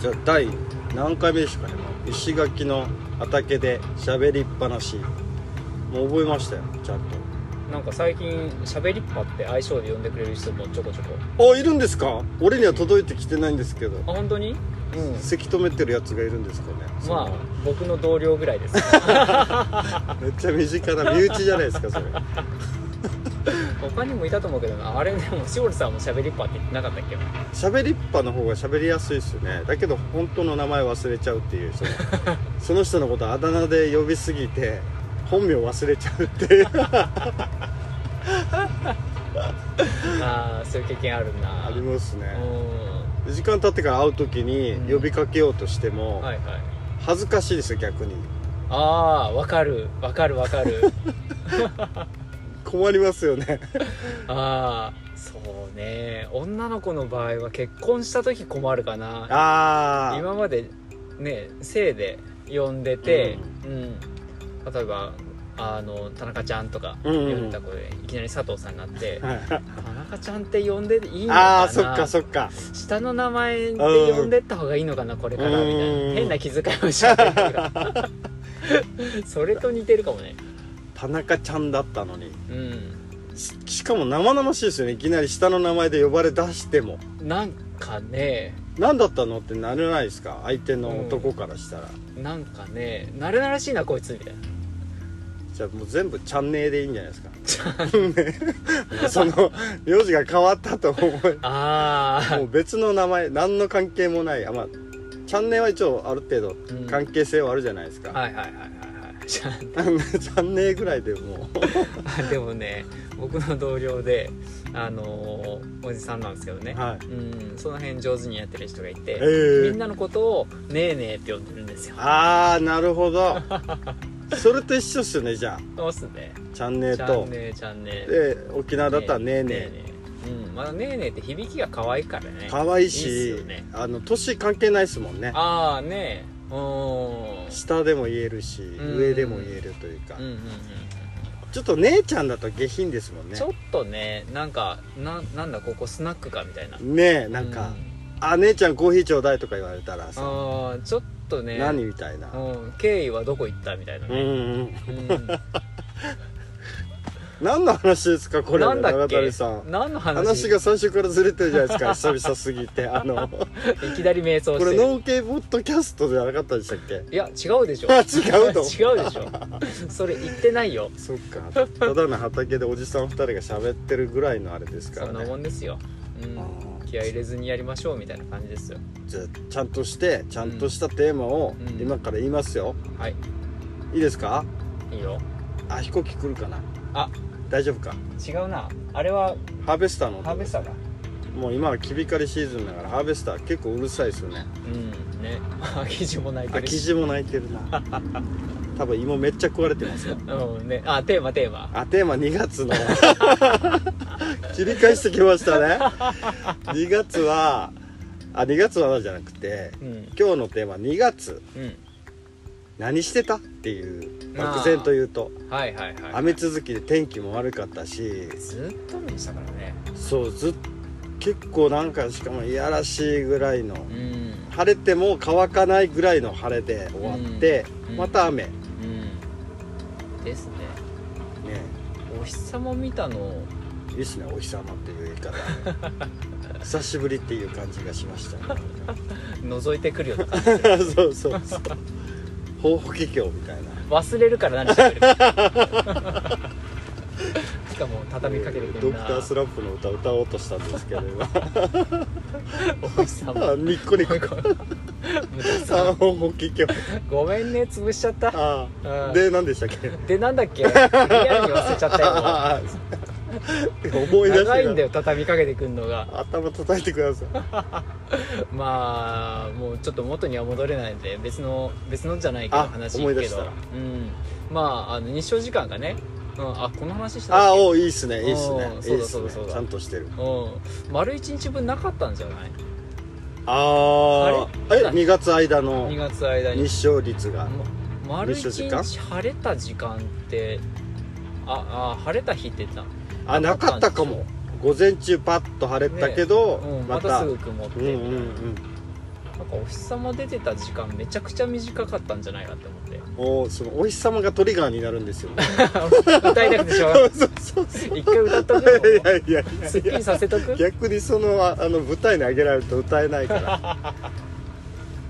じゃあ第何回目でしたかねもう石垣の畑で喋りっぱなし。もう覚えましたよちゃんなんか最近「しゃべりっぱ」って愛称で呼んでくれる人もちょこちょこ。とあいるんですか？俺には届いてきてないんですけど。あ本当に？うん。せき止めてるやつがいるんですかね？まあ僕の同僚ぐらいです。あ めっちゃ身近な身内じゃないですかそれ他にもいたと思うけどな。あれでもしおりさんもしゃべりっぱって言ってなかったっけ？喋りっぱの方が喋りやすいですよね。だけど本当の名前忘れちゃうっていうその その人のことあだ名で呼びすぎて本名忘れちゃうっていう。ああそういう経験あるなありますね。う時間経ってから会う時に呼びかけようとしてもんはいはい。恥ずかしいですよ逆に。ああわかる。わかるわかる 困りますよね。ああそうね。女の子の場合は結婚した時困るかな。ああ今までね姓で呼んでて、うん。例えばあの田中ちゃんとか呼うんうん。んでた子で、いきなり佐藤さんになってはい。田中ちゃんって呼んでいいのかな？ああそっかそっか。下の名前で呼んでった方がいいのかなこれからみたいうんな変な気遣いをしちゃってるから。それと似てるかもね田中ちゃんだったのに。うん。ししかも生々しいですよね。いきなり下の名前で呼ばれ出しても。なんかね。何だったのってなれないですか？相手の男からしたら、なんかね。慣れ慣れしいなこいつみたいな。じゃあもう全部チャンネルでいいんじゃないですか。ねその名字が変わったと思う。あもう別の名前何の関係もない。あまあチャンネルは一応ある程度うん。関係性はあるじゃないですか、あはいはいはいはいはいじゃチャンネルぐらいでも。でもね僕の同僚であのーおじさんなんですけどね、はい。うんその辺上手にやってる人がいて、え。ーみんなのことを「ねえねえ」って呼んでるんですよ。ああなるほど。それと一緒っすよねじゃあ。そうっすね。チャンネルちゃとんねえちゃんねえで沖縄だったらねえねええ。うんまだねえねえって響きが可愛いからね。可愛いいいっすしよね。あの年関係ないですもんね。ああねえ。うん下でも言えるしん上でも言えるというか。うんうんうんちょっと姉ちゃんだと下品ですもんね。ちょっとねなんかななんだここスナックかみたいな。ねえなんかう「あ姉ちゃんコーヒーちょうだい」とか言われたらさあーちょっとね。何みたいな。うん。経緯はどこ行ったみたいなうんうね、ん。うん 何の話ですかこれ。なんだっ長け谷さん。何の話？話が最初からずれてるじゃないですか。久々すぎてあの。いきなり瞑想これして。るノンケポッドキャストじゃなかったでしたっけ？いや違うでしょ。あ違うの？違うでしょ。それ言ってないよ。そっか。ただの畑でおじさん2人が喋ってるぐらいのあれですかそんならねもんですよ、うん。気合い入れずにやりましょうみたいな感じですよ。じゃあちゃんとしてちゃんとしたテーマをうん。今から言いますよ。はい。いいですか？いいよ。あ飛行機来るかな？あ大丈夫か？違うな。あれはハーベスターの音。ハーベスターだ。もう今はキビ刈りシーズンだからハーベスター結構うるさいですよね。うんね。生地も泣いてあるし。生地も泣いてるな。多分芋めっちゃ食われてますよ。うんね。あテーマテーマ。あテーマ2月の。切り返してきましたね。2月はあ2月はじゃなくてうん。今日のテーマ2月。うん何してた？っていう漠然と言うと。はいはいはい雨続きで天気も悪かったし。ずっと雨でしたからね。そうずっ結構なんかしかもいやらしいぐらいの。うん。晴れても乾かないぐらいの晴れで終わって、うん。また雨。ねうん。ですね。お日様見たの。いいっすねお日様っていう言い方。久しぶりっていう感じがしましたね。覗いてくるような感じ。そうそうそう宝法華経みたいな。忘れるから何してる しかも畳みかけてくるな。ドクタースランプの歌歌おうとしたんですけど今。お日様あニッコニコ無駄あさ宝法華経ごめんね潰しちゃった。あうん。で何でしたっけ？でなんだっけ？リアルに忘れちゃったよ。あ 思い出して長いんだよ畳みかけてくんのが。頭叩いてください。まあもうちょっと元には戻れないんで別の別のじゃないけどあ話けど。思い出したうん。まああの日照時間がね、うん、あこの話したっけ？あおいいっすねいいっすね。そうだそうだそうだ。ちゃんとしてる。うん。丸一日分なかったんじゃない？ああえあれ？2月間の2月間に。日照率が？ま丸一日晴れた時間ってああ晴れた日って言ってたあなかったかも。午前中パッと晴れたけど、うん、またすぐ曇って。うんうんうん。なんかお日様出てた時間めちゃくちゃ短かったんじゃないかって思って。おーそのお日様がトリガーになるんですよ。ね 歌いたくてしょうがない。一回歌っとくいやいやいやすっきりさせとく？逆にそのああの舞台に上げられると歌えないから。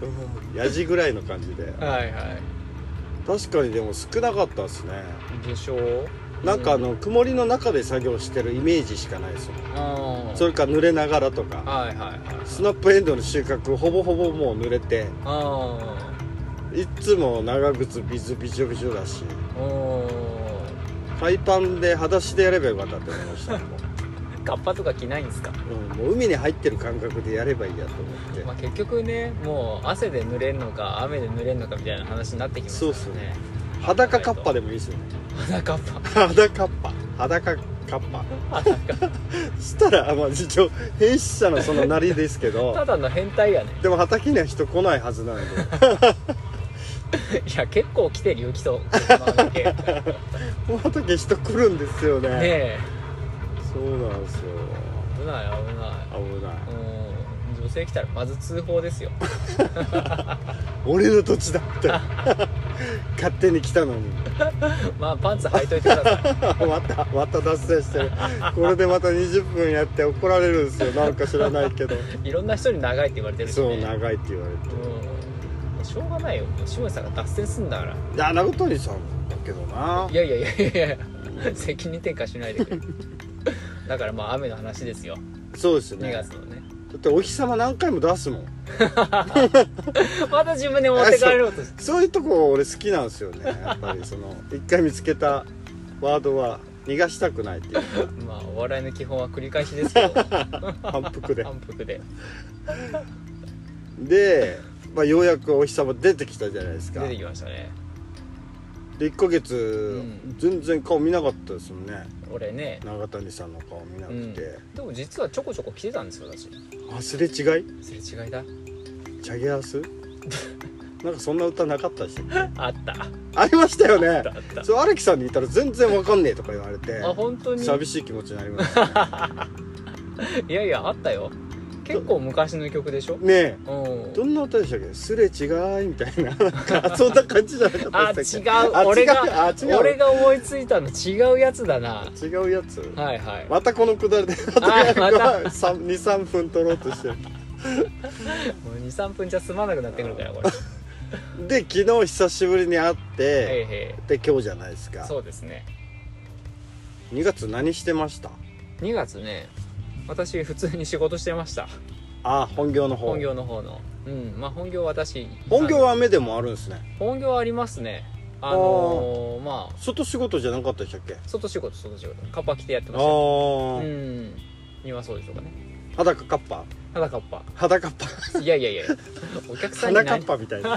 うんやじぐらいの感じで。はいはい。確かにでも少なかったですね。でしょう？なんかあの曇りの中で作業してるイメージしかないですよ。あそれか濡れながらとか。はいはいはい。スナップエンドウの収穫ほぼほぼもう濡れて。あいっつも長靴ビズビチョビチョだし。あお海パンで裸足でやればよかったって思いました。ね もカッパとか着ないんですか、う,、うん、もう海に入ってる感覚でやればいいやと思って、まあ、結局ねもう汗で濡れるのか雨で濡れるのかみたいな話になってきますからね。そうっすね裸カッパでもいいですよ。ね裸カッパ裸カッパ裸カッパそしたらまあ一応変質者のそのなりですけど。ただの変態やね。でも畑には人来ないはずなんで。いや結構来てるよ人車だけねこの畑人来るんですよね。え。そうなんですよ。危ない危ない。危ない。うん女性来たらまず通報ですよ。俺の土地だって 勝手に来たのに。まあパンツ履いといてください。またまた脱線してる。これでまた20分やって怒られるんですよ。なんか知らないけど。いろんな人に長いって言われてるし、ね、そう長いって言われてうん。しょうがないよ。下地さんが脱線すんだから。いや中谷さんだけどな。いやいやいやいや。責任転嫁しないでくれ。だからまあ雨の話ですよ。2そうですね。月のね。だってお日様何回も出すもん。また自分で持って帰ろうとそう。いうとこ俺好きなんですよね。やっぱりその一回見つけたワードは逃がしたくないっていうか。まあお笑いの基本は繰り返しですよ 反復で。反復で。で、まあ、ようやくお日様出てきたじゃないですか。出てきましたねで1ヶ月、ん。全然顔見なかったですもんね。俺ね。長谷さんの顔見なくて、でも実はちょこちょこ来てたんですよ私。あすれ違い？すれ違いだ。チャゲアス？なんかそんな歌なかったでし あった。ありましたよね。そう荒木さんに言ったら全然わかんねえとか言われて。あ本当に？寂しい気持ちになりましたね。いやいやあったよ結構昔の曲でしょ？ねえ。うん。どんな歌でしたっけ？すれ違いみたいな。そんな感じじゃなかったっ違けう。俺があ違う。俺が思いついたの違うやつだな。違うやつ。はいはい。またこのくだりであ また。23分取ろうとしてる。もう23分じゃ済まなくなってくるからこれ。で昨日久しぶりに会って、で今日じゃないですか。いそうですね。2月何してました？2月ね私普通に仕事してました。あ本業の方。本業の方の。うん。まあ本業私本業あは雨でもあるんですね。の本業ありますね。あのーまあ。外仕事じゃなかったでしたっけ？外仕事外仕事。カッパ着てやってあましたよ。あ、うん。今そうでしょうかね。裸カッパ？肌カッパ裸カッパいやいやいや。お客さんに花カ何ッパみたいな。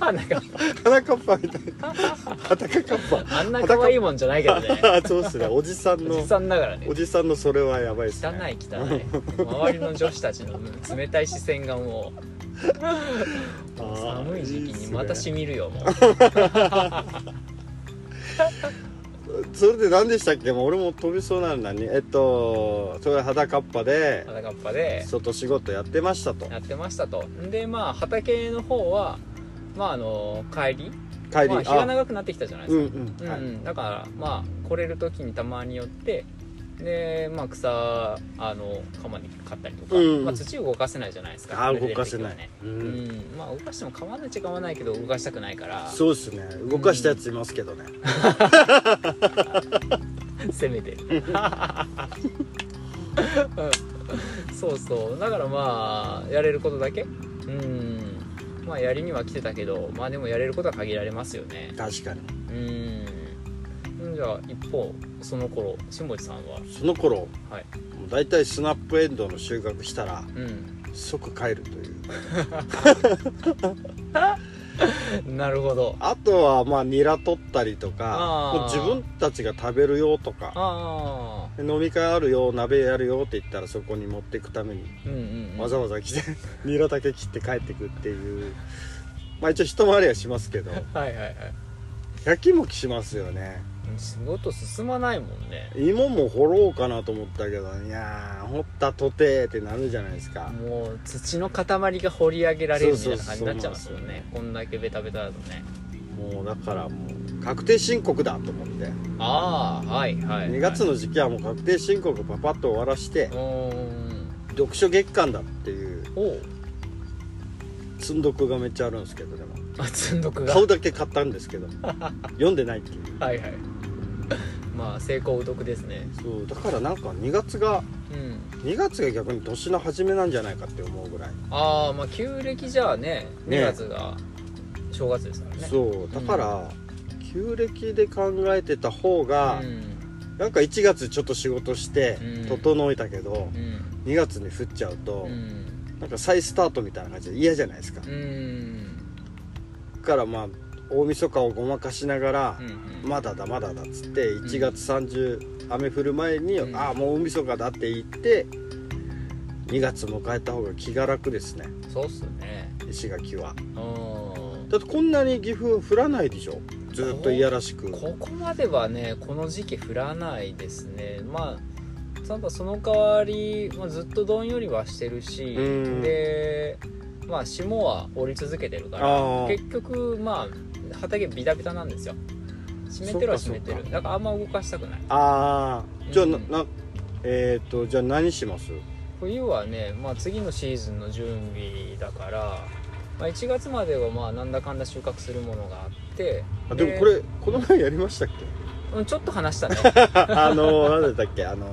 肌カッ花カッパみたいな。裸カッパパあんな可愛いもんじゃないけどね。あそうっすね。おじさんのおじさんだからね。おじさんのそれはやばいっす汚ねい汚い。周りの女子たちの冷たい視線がもう。あー寒い時期にまたしみるよもう それで何でしたっけ？もう俺も飛びそうなのにえっとそれ裸カッパで肌カッパで。外仕事やってましたと。やってましたと。でまあ畑の方はまああの帰り？帰り、まあ、日が長くなってきたじゃないでうんすか、うん、はい、うんだからまあ来れる時にたまによってでまあ草あの鎌に買ったりとか、うんまあ、土動かせないじゃないですかあ動かせない。ねううん。んまあ動かしても構わないっちゃ構わないけど動かしたくないから。そうですね。動かしたやついますけどね、せめて。うん。そうそう。だからまあやれることだけ？うん。まあやりには来てたけどまあでもやれることは限られますよね。確かに。うんじゃあ一方その頃下地さんは？その頃はい。もう大体スナップエンドウの収穫したらうん。即帰るという。なるほど。あとはまあニラ取ったりとか自分たちが食べるよとか飲み会あるよ鍋やるよって言ったらそこに持っていくためにうんうん、うん、わざわざ来て ニラだけ切って帰ってくっていう。まあ一応一回りはしますけど。はいはいはい。焼きもきしますよね仕事進まないもんね。芋も掘ろうかなと思ったけどいやー掘ったとてってなるじゃないですか。もう土の塊が掘り上げられるみたいな感じになっちゃいますよね。こんだけベタベタだとね。もうだからもう確定申告だと思って。ああはいはい2月の時期はもう確定申告パパッと終わらして読書月間だっていう積んどくがめっちゃあるんですけどでも。あ積んどくが？買うだけ買ったんですけど。読んでないっていう。はいはいまあ成功うどくですね。そう。だからなんか2月がうん。2月が逆に年の初めなんじゃないかって思うぐらい、ああまあ旧暦じゃあねね。2月が正月ですからね。そう。だから、旧暦で考えてた方が、うん。なんか1月ちょっと仕事してうん。整えたけど、うん。2月に降っちゃうと、うん。なんか再スタートみたいな感じで嫌じゃないですか、うん。だからまあ大晦日をごまかしながら、うんまだだまだだっつって1月30雨降る前に、うん。ああもう大晦日だって言って2月迎えた方が気が楽ですね。そうっすね。石垣は。うん。だってこんなに岐阜降らないでしょ？ずっといやらしく。ここまではねこの時期降らないですね。まあただその代わり、まあ、ずっとどんよりはしてるしうん。でまあ霜は降り続けてるかあらー。結局まあ畑ビタビタなんですよ。湿ってるは湿ってる。だからあんま動かしたくない。ああじゃあな,、うんなえっ、とじゃあ何します？冬はね、まあ、次のシーズンの準備だから、まあ、1月まではまあなんだかんだ収穫するものがあって。あでもこれこの前やりましたっけ？うんちょっと話したね。あの何だったっけ？あの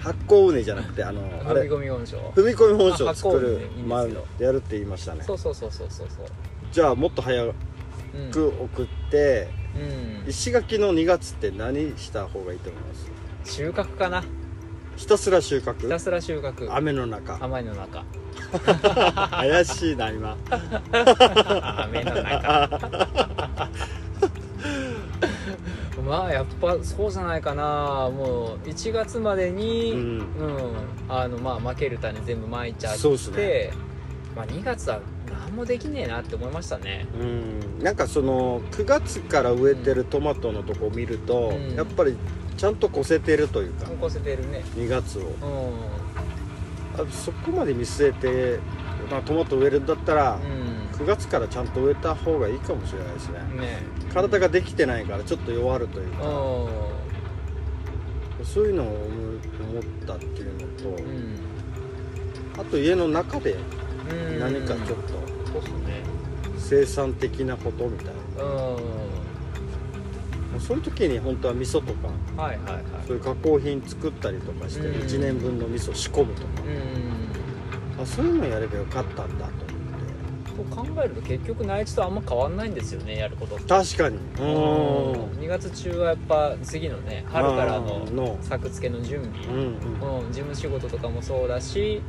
発酵畝じゃなくてあのあれ。踏み込み温床踏み込み本書あを作るまあやるって言いましたね。そうそうそうそうそうそう。じゃあもっと早うんく送って、うん。石垣の2月って何した方がいいと思います？収穫かな。ひたすら収ひた穫すら収穫。雨の中。雨の中。怪しいな今。雨の中。まあやっぱそうじゃないかな。もう1月までにううん、んあのまあ負ける種全部まいちゃってね。まあ、2月は何もできねえなって思いましたね。うん。なんかその9月から植えてるトマトのとこを見ると、うん。やっぱりちゃんと越せてるというか。残せてるね。2月を。うあそこまで見据えて、まあ、トマト植えるんだったら、ん。9月からちゃんと植えた方がいいかもしれないですね。うんね体ができてないからちょっと弱るといううか、そういうのを思思ったっていうのと、んうん。あと家の中でうん。何かちょっとそうっすね。生産的なことみたいな、うん。そういう時に本当は味噌とかはいはいはい。そういう加工品作ったりとかしてうん。1年分の味噌仕込むとか、うんあそういうのやればよかったんだと思って。と考えると結局内地とあんま変わんないんですよねやること確かに。うん。2月中はやっぱ次のね春からの。作付けの準備。うんうん。うん、事務仕事とかもそうだし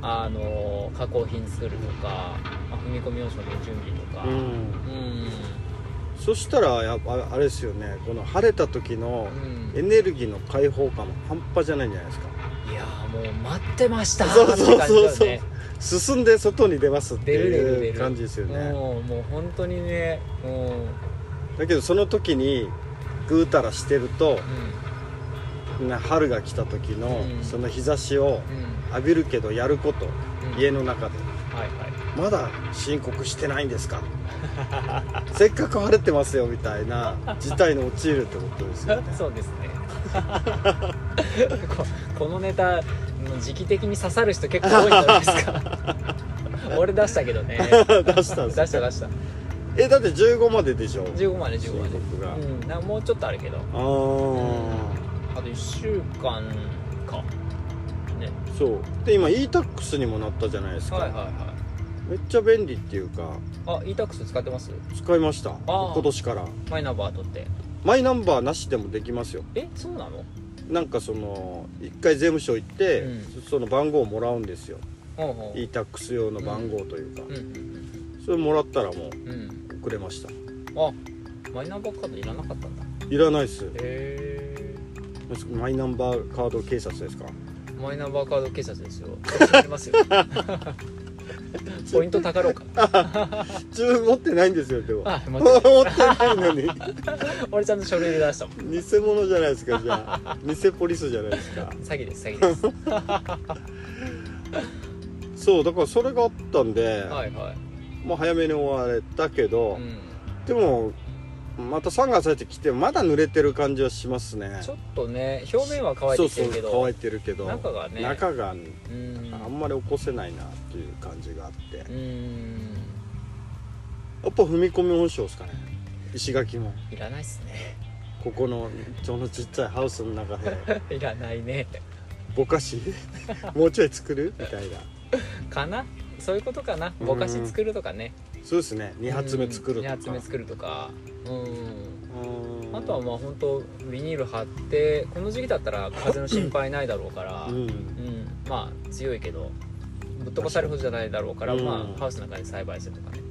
あの加工品作るとか、まあ、踏み込み要素の準備とか。うん。うん。そしたらやっぱあれですよね。この晴れた時のうん。エネルギーの解放感も半端じゃないんじゃないですか。いやーもう待ってました。そうそうそうそう。ね。進んで外に出ますっていう感じですよね。もうもう本当にねもう、だけどその時にぐうたらしてるとな春が来た時のうん。その日差しをうんうん浴びるけどやることうん。家の中で。はいはい。まだ申告してないんですか？せっかく晴れてますよみたいな事態に陥るってことですよね。そうですね。ここのネタ時期的に刺さる人結構多いんじゃないですか。俺出したけどね。出した出した出した。えだって15まででしょ？15まで15まで。うん。もうちょっとあるけど。あああと1週間そう。で今 e-tax にもなったじゃないですか、はいはいはい。めっちゃ便利っていうか。あ e-tax 使ってます？使いました。あー。今年から。マイナンバー取って。マイナンバーなしでもできますよ。えそうなの？なんかその一回税務署行って、うん。その番号をもらうんですよ。ほうほう。e-tax 用の番号というか、うん。うんそれもらったらもううん。うん送れました。あマイナンバーカードいらなかったんだ。いらないっす。へえマイナンバーカード警察ですか？マイナンバーカード警察ですよ。知ってますよポイントたかろうか。自分持ってないんですよでも。あ持ってない。のに。俺ちゃんと書類で出したもん。偽物じゃないですかじゃあ。偽ポリスじゃないですか。詐欺です詐欺です。そうだからそれがあったんで、はいはい。もう早めに終われたけど、うん。でもまた3月入ってきてまだ濡れてる感じはしますね。ちょっとね表面は乾いてきてるけどそうそう乾いてるけど中がね中がうん。あんまり起こせないなっていう感じがあって、うやんっぱ踏み込み温床ですかね。石垣も。いらないっすね。ここのそのちっちゃいハウスの中で。いらないね。ぼかし？もうちょい作る？みたいな。かな？そういうことかな。ぼかし作るとかねそうですね。2発目作るとか。2発目作るとか。うん。うん。あとはまあ本当ビニール貼ってこの時期だったら風の心配ないだろうから、ううん。んまあ強いけどぶっ飛ばされるほどじゃないだろうから、うん。まあハウスの中で栽培するとかね、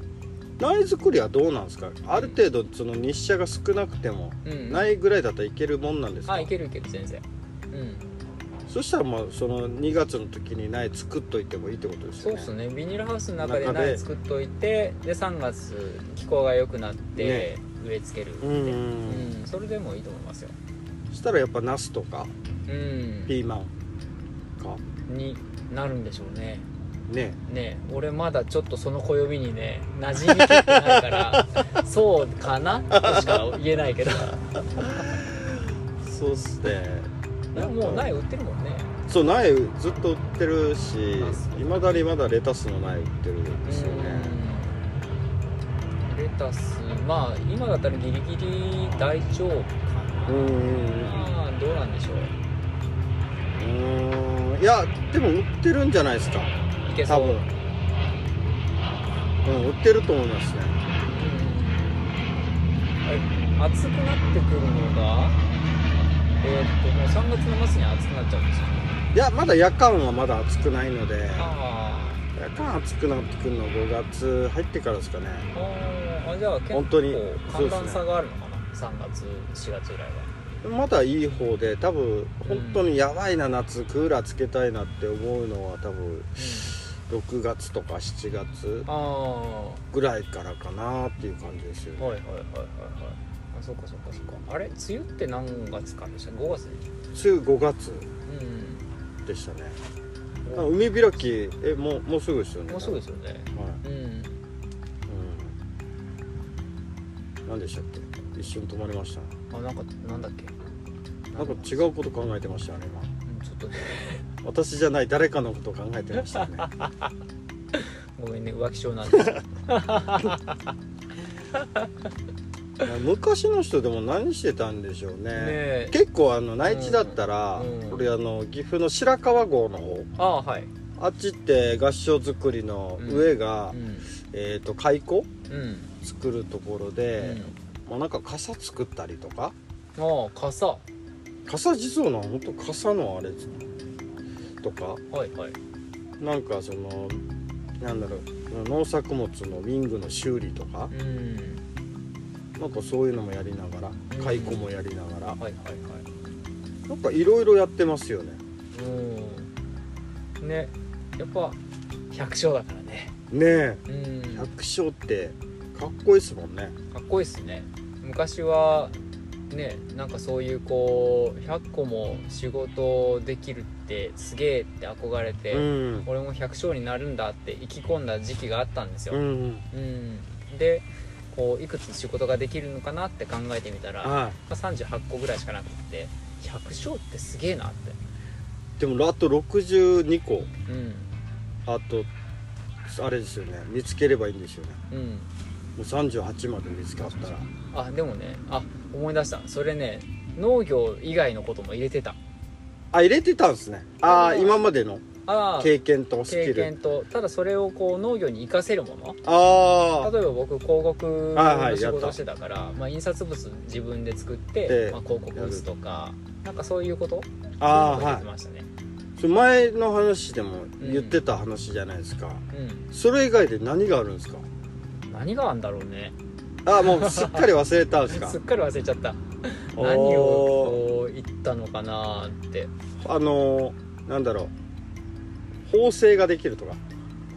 苗作りはどうなんですか？ある程度その日射が少なくてもうん、苗ぐらいだったらいけるもんなんですか？あいけるいける全然。うんそしたらまあその2月の時に苗作っといてもいいってことですよね。そうっすね。ビニールハウスの中で苗作っといてで3月気候が良くなって、ね。植え付けるって、うん。うん。それでもいいと思いますよ。そしたらやっぱナスとかうん。ピーマンか。になるんでしょうね。ね。ね。俺まだちょっとその暦にね馴染みきってないから そうかなとしか言えないけど。そうっすねでももう苗売ってるもんね。そう苗ずっと売ってるしいまだにまだレタスの苗売ってるんですよね。うん。レタスまあ今だったらギリギリ大丈夫かな、うんどうなんでしょう。うんうん。いやでも売ってるんじゃないですか。いけそう。多分。うん売ってると思いますね。うん。はい。暑くなってくるのがえーっともう3月の末に暑くなっちゃうんですよね。いやまだ夜間はまだ暑くないので。あ夜間暑くなってくるのは5月入ってからですかね。ーあーあじゃあ結構本当に寒暖差があるのかな、3月4月ぐらいは。まだいい方で多分本当にやばいな夏クーラーつけたいなって思うのは多分6月とか7月ぐらいからかなっていう感じですよね。いはいはいはいはいあそっかそっかそっか。あれ？梅雨って何月からでした？5月梅雨5月うん。でしたね。あ海開きえもうもうすぐですよね。もうすぐですよね。はい。うん。うん。何でしたっけ？一瞬止まりました。ねあなんかなんだっけ？なんか違うこと考えてましたね今。うんちょっと。ね私じゃない誰かのことを考えてましたね。ごめんね浮気症なんで昔の人でも何してたんでしょうね。ねえ。結構あの内地だったら、うんこれあの岐阜の白川郷の方。ああはい。あっちって合掌造りの上が、うん。えー、と蚕うん。作るところで、まあ、なんか傘作ったりとか？うんああ傘。は傘実はな本当傘のあれとか？いはい。なんかそのなんだろう農作物のウィングの修理とか？うんなんかそういうのもやりながらうん蚕もやりながら。はいはいはい。なんかいろいろやってますよね。うん。ねやっぱ百姓だからね。ねえ。うん。百姓ってかっこいいですもんね。かっこいいっすね。昔はねなんかそういうこう100個も仕事できるってすげえって憧れて、うん。俺も百姓になるんだって意気込んだ時期があったんですよ、うん。うん。でこういくつ仕事ができるのかなって考えてみたら、まはあ、38個ぐらいしかなくって百姓ってすげえなって。いでもあと62個。うん。あとあれですよね。見つければいいんですよね。うん。もう38まで見つかったら。あでもね。あ思い出した。それね農業以外のことも入れてた。あ入れてたんですね。ああうん。今までの経験とスキ経ル験とただそれをこう農業に活かせるもの。あ例えば僕広告はいはいの仕事してたから、まあ、印刷物自分で作って、ええ。まあ、広告打つとかなんかそういうこと？ああましたね、それ前の話でも言ってた話じゃないですか、うん。それ以外で何があるんですか？何があんだろうね。あもうすっかり忘れたんですか？すっかり忘れちゃった。何を言ったのかなって。あのーなんだろう縫製ができるとか。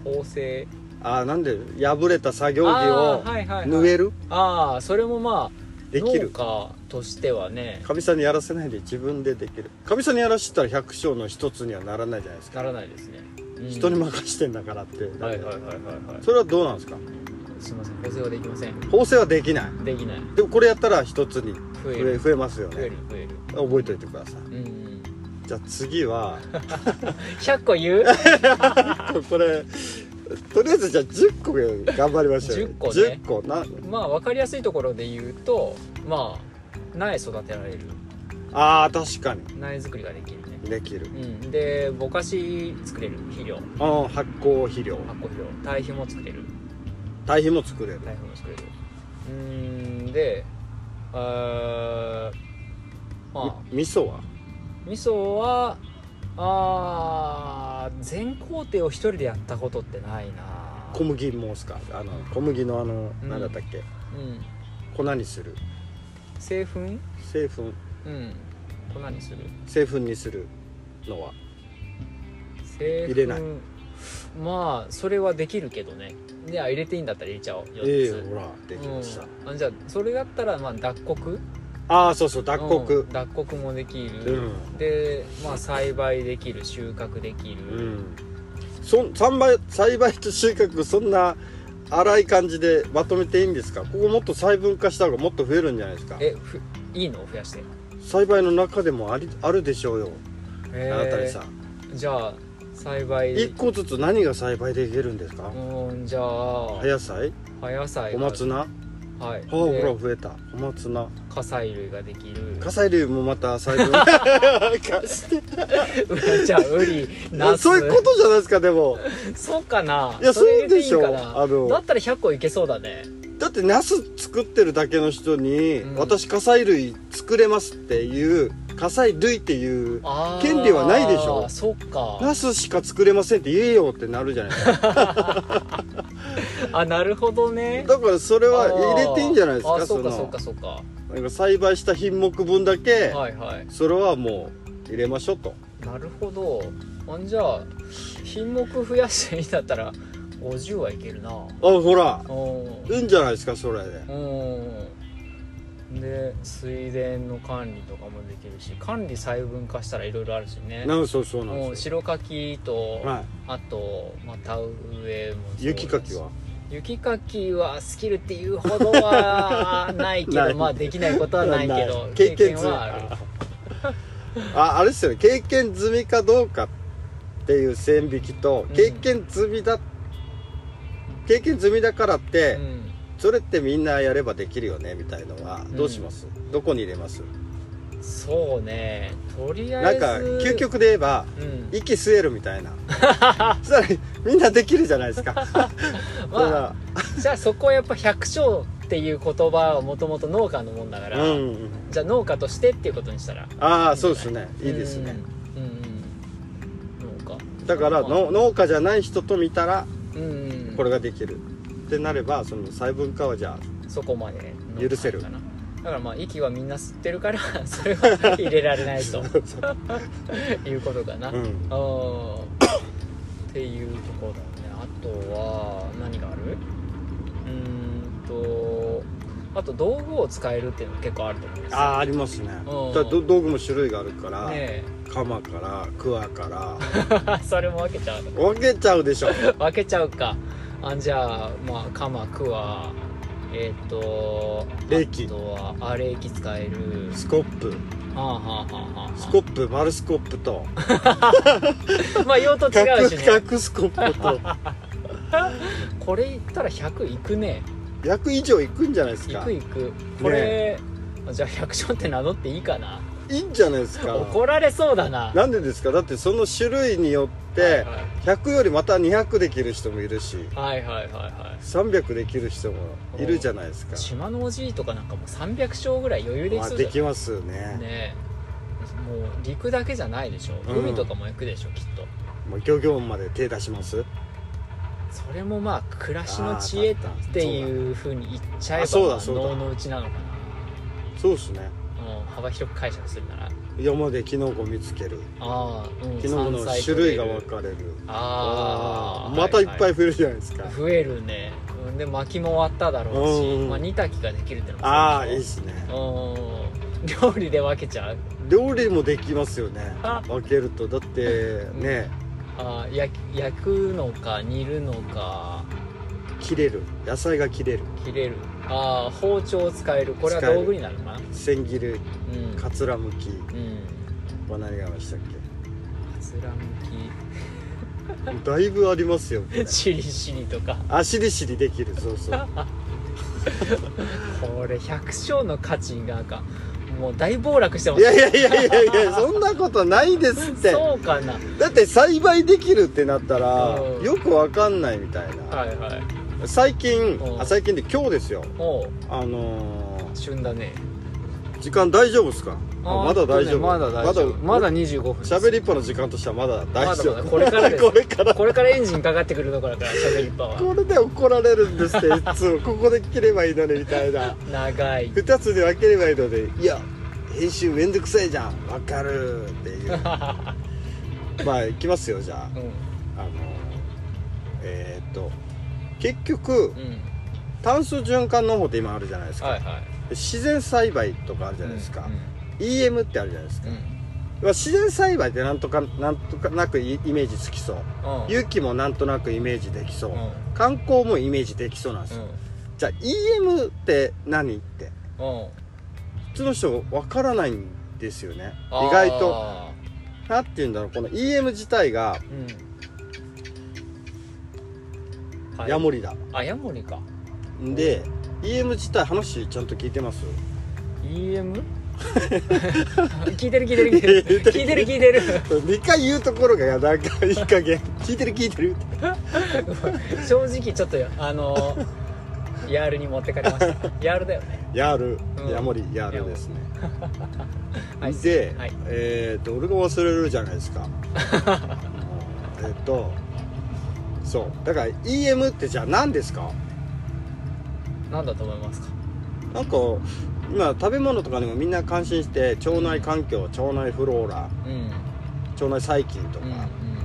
縫製。ああなんで破れた作業着をあーはいはいはい。縫える？ああそれもまあできる。農家としてはね。かみさんにやらせないで自分でできる。かみさんにやらせたら百姓の一つにはならないじゃないですか。ならないですね、うん。人に任してんだからって、はいはいはいはいはい。それはどうなんですか？すいません縫製はできません。縫製はできない。できない。でもこれやったら一つに増え増えますよ増えるね増える。覚えておいてください。うんうんじゃあ次は 100個言う？これとりあえずじゃあ10個頑張りましょうよ。10個ね。10個。なまあ分かりやすいところで言うとまあ苗育てられる。あー確かに。苗作りができるね。できる。うん。でぼかし作れる。肥料。あー発酵肥料。発酵肥料。堆肥も作れる。堆肥も作れる。堆肥も作れる。うーんであーまあ。み味噌は？味噌はあー全工程を一人でやったことってないな。小麦もすかあの小麦のあのうん。何だったっけ？うん。粉にする。製粉？製粉。うん。粉にする。製粉にするのは。製粉。入れない。まあそれはできるけどね。いや入れていいんだったら入れちゃおう。4つ。ええほらできました、うん、あじゃあそれだったらまあ脱穀？ああそうそう脱穀。うん脱穀もできうる、ん。でまあ栽培できる収穫できる、うん。そん栽培栽培と収穫そんな荒い感じでまとめていいんですか？ここもっと細分化した方がもっと増えるんじゃないですか？えふいいの？増やして。栽培の中でもありあるでしょうよ。えあなたにさじゃあ栽培一個ずつ何が栽培できるんですか？うんじゃあ。葉野菜？葉野菜が小松菜？あはい。ほらで増えた。小松菜火砕類ができる。火砕類もまた細分。化してじゃあウリナスそういうことじゃないですかでも。そうかな。いやそうでしょかな。あの。だったら100個いけそうだねだってナス作ってるだけの人に、うん。私火砕類作れますっていう火砕類っていうあー。権利はないでしょ。そっか。ナスしか作れませんって言えよってなるじゃない。ですかあなるほどね。だからそれは入れていいんじゃないですかあーあそうかの。そうかそうか。なんか栽培した品目分だけ、はいはい。それはもう入れましょうと。なるほど。あんじゃあ品目増やしていいんだったら50はいけるな。あほら。うん。いいんじゃないですかそれで。うん。で水田の管理とかもできるし管理細分化したらいろいろあるしね。なんそうそうなんもうですよ。白かきと、はい。あと、まあ、田植えもそうだし雪かきは？雪かきはスキルっていうほどはないけない。どまあできないことはないけどない。経験済み。はある。ああれですよね。経験済みかどうかっていう線引きとうん。経験済みだ、経験済みだからって、うん。それってみんなやればできるよねみたいのはうん。どうします、どこに入れます？そうね。とりあえず。なんか究極で言えばうん。息吸えるみたいな。そしたらみんなできるじゃないですか。まあじゃあそこはやっぱ百姓っていう言葉はもともと農家のもんだから、らうんじゃあ農家としてっていうことにしたら。ああそうですね。いいですね。うんうん農家だからまあの農家じゃない人と見たらうんうんこれができる。ってなればその細分化はじゃそこまでの許せる。かな。だからまあ息はみんな吸ってるから それは入れられないと。あいうことかな、うん。っていうところだね。あとは何がある？うーんとあと道具を使えるっていうのも結構あると思うんですよ。ああありますね。うん。だ道具も種類があるから、ね鎌から桑から。え それも分けちゃう分けちゃうでしょ。分けちゃうかあじゃあまあ鎌クワえっ、と冷気。あとはあ冷気使える。スコップ。はあはあはあはあ。スコップ丸スコップと。まあ用途違角うしね。角スコップと。これ言ったら100いくね。100以上いくんじゃないですいかくいく。これ、じゃあ百姓って名乗っていいかな。いいんじゃないですか。怒られそうだな。なんでですか？だってその種類によって100よりまた200できる人もいるしはいはいはいはい。はい300できる人もいるじゃないですか。島のおじいとかなんかもう300勝ぐらい余裕できまあそうできますね。ねもう陸だけじゃないでしょ、うん。海とかも行くでしょきっと。もう漁業まで手出します？それもまあ暮らしの知恵っていうふうに言っちゃえばあそうだまあそうだ。脳の内なのかそうですね幅広く解釈するなら。山でキノコ見つける。ああ、うん、キノコの種類が分かれる。ああ。またいっぱいは増えるじゃないですか、は増えるね。うんで薪も割っただろうし、うんまあ、煮炊きができるってのもああいいっすね。料理で分けちゃう。料理もできますよね。あ。分けると。だってね。あー焼き焼くのか煮るのか。切れる。野菜が切れる。切れるああ包丁を使える。これは道具になるのかな？千切るうん。かつらむき。うん。は何がありましたっかつらむけ だいぶありますよきしりしりとか。あしりしりできる。そうそう。これ百姓の価値がかもう大暴落してます。いやいやいやいやいやそんなことないですって。そうかな。だって栽培できるってなったらうん。よくわかんないみたいな。はいはい最近う。んあ最近で今日ですよ。おう。あの旬だね。ー時間大丈夫ですか？あまだ大丈夫。まだ大丈夫。まだ25分です。喋りっぱの時間としてはまだ大丈夫、まだまだこれからです。これから。これからエンジンかかってくるところだから喋りっぱは。これで怒られるんですっていつも。ここで切ればいいのにみたいな。長い。2つで分ければいいのでいや編集めんどくさいじゃん。わかるっていう。まあいきますよじゃあ。うん。あのえーっと結局うん。炭素循環農法って今あるじゃないですか、はいはい。自然栽培とかあるじゃないですか、EM ってあるじゃないですか、うん。まあ自然栽培ってなんとかなんとかなくイイメージつきそう。うん。もなんとなくイメージできそう、うん。観光もイメージできそうなんですよ、じゃあ EM って何ってうん。うん普通の人わからないんですよね。意外と。なんて言うんだろうこの EM 自体がうんはい。ヤモリだ、あヤモリか。で EM 自体話ちゃんと聞いてます？EM? 聞いてる聞いてる聞いてる。聞いてる聞いてる。2回言うところがなんかいい加減。聞いてる聞いてるって。正直ちょっとあのヤールに持ってかれました。ヤールだよね。ヤール、うん。ヤモリヤールですね。はい。で、はい。えっ、と俺が忘れるじゃないですか。えっとそう。だから EM ってじゃあ何ですか？何だと思いますか？なんか今食べ物とかにもみんな関心して腸内環境腸内フローラうん。腸内細菌とか、う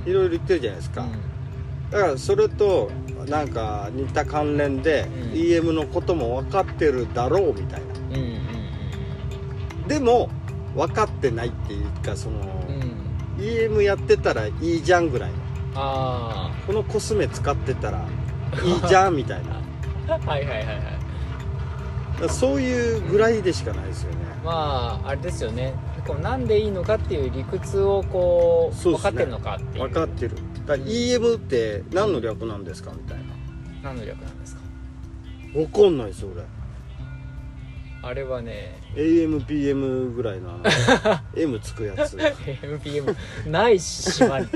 んいろいろ言ってるじゃないですか、うん。だからそれとなんか似た関連で、うん。EM のことも分かってるだろうみたいな。でも分かってないっていうかその、EM やってたらいいじゃんぐらいのあこのコスメ使ってたらいいじゃんみたいな。あ はいはいはいはい。そういうぐらいでしかないですよね。まああれですよね。こうなんでいいのかっていう理屈をこうそうね。分かってるのかっていう。分かってる。だから EM って何の略なんですかみたいな。何の略なんですか？分かんないですよ俺。あれはね AMPM ぐらいのあの M つくやつ。MPM ないし島に。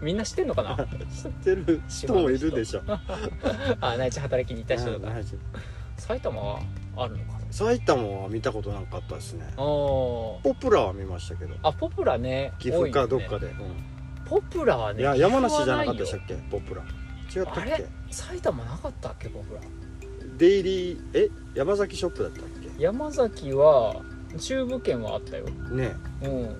みんな知ってんのかな？知ってる人もいるでしょ。あ内地働きに行った人とかはい埼玉はあるのか？な埼玉は見たことなかったですね。ポプラは見ましたけど。あポプラね岐阜かどっかで、ポプラはねうんいや山梨じゃなかったでしたっっけ？ポプラ。違ったっけ？埼玉なかったっけポプラ？デイリーえ？山崎ショップだったっ山崎は中部圏はあったよ。けね。うん。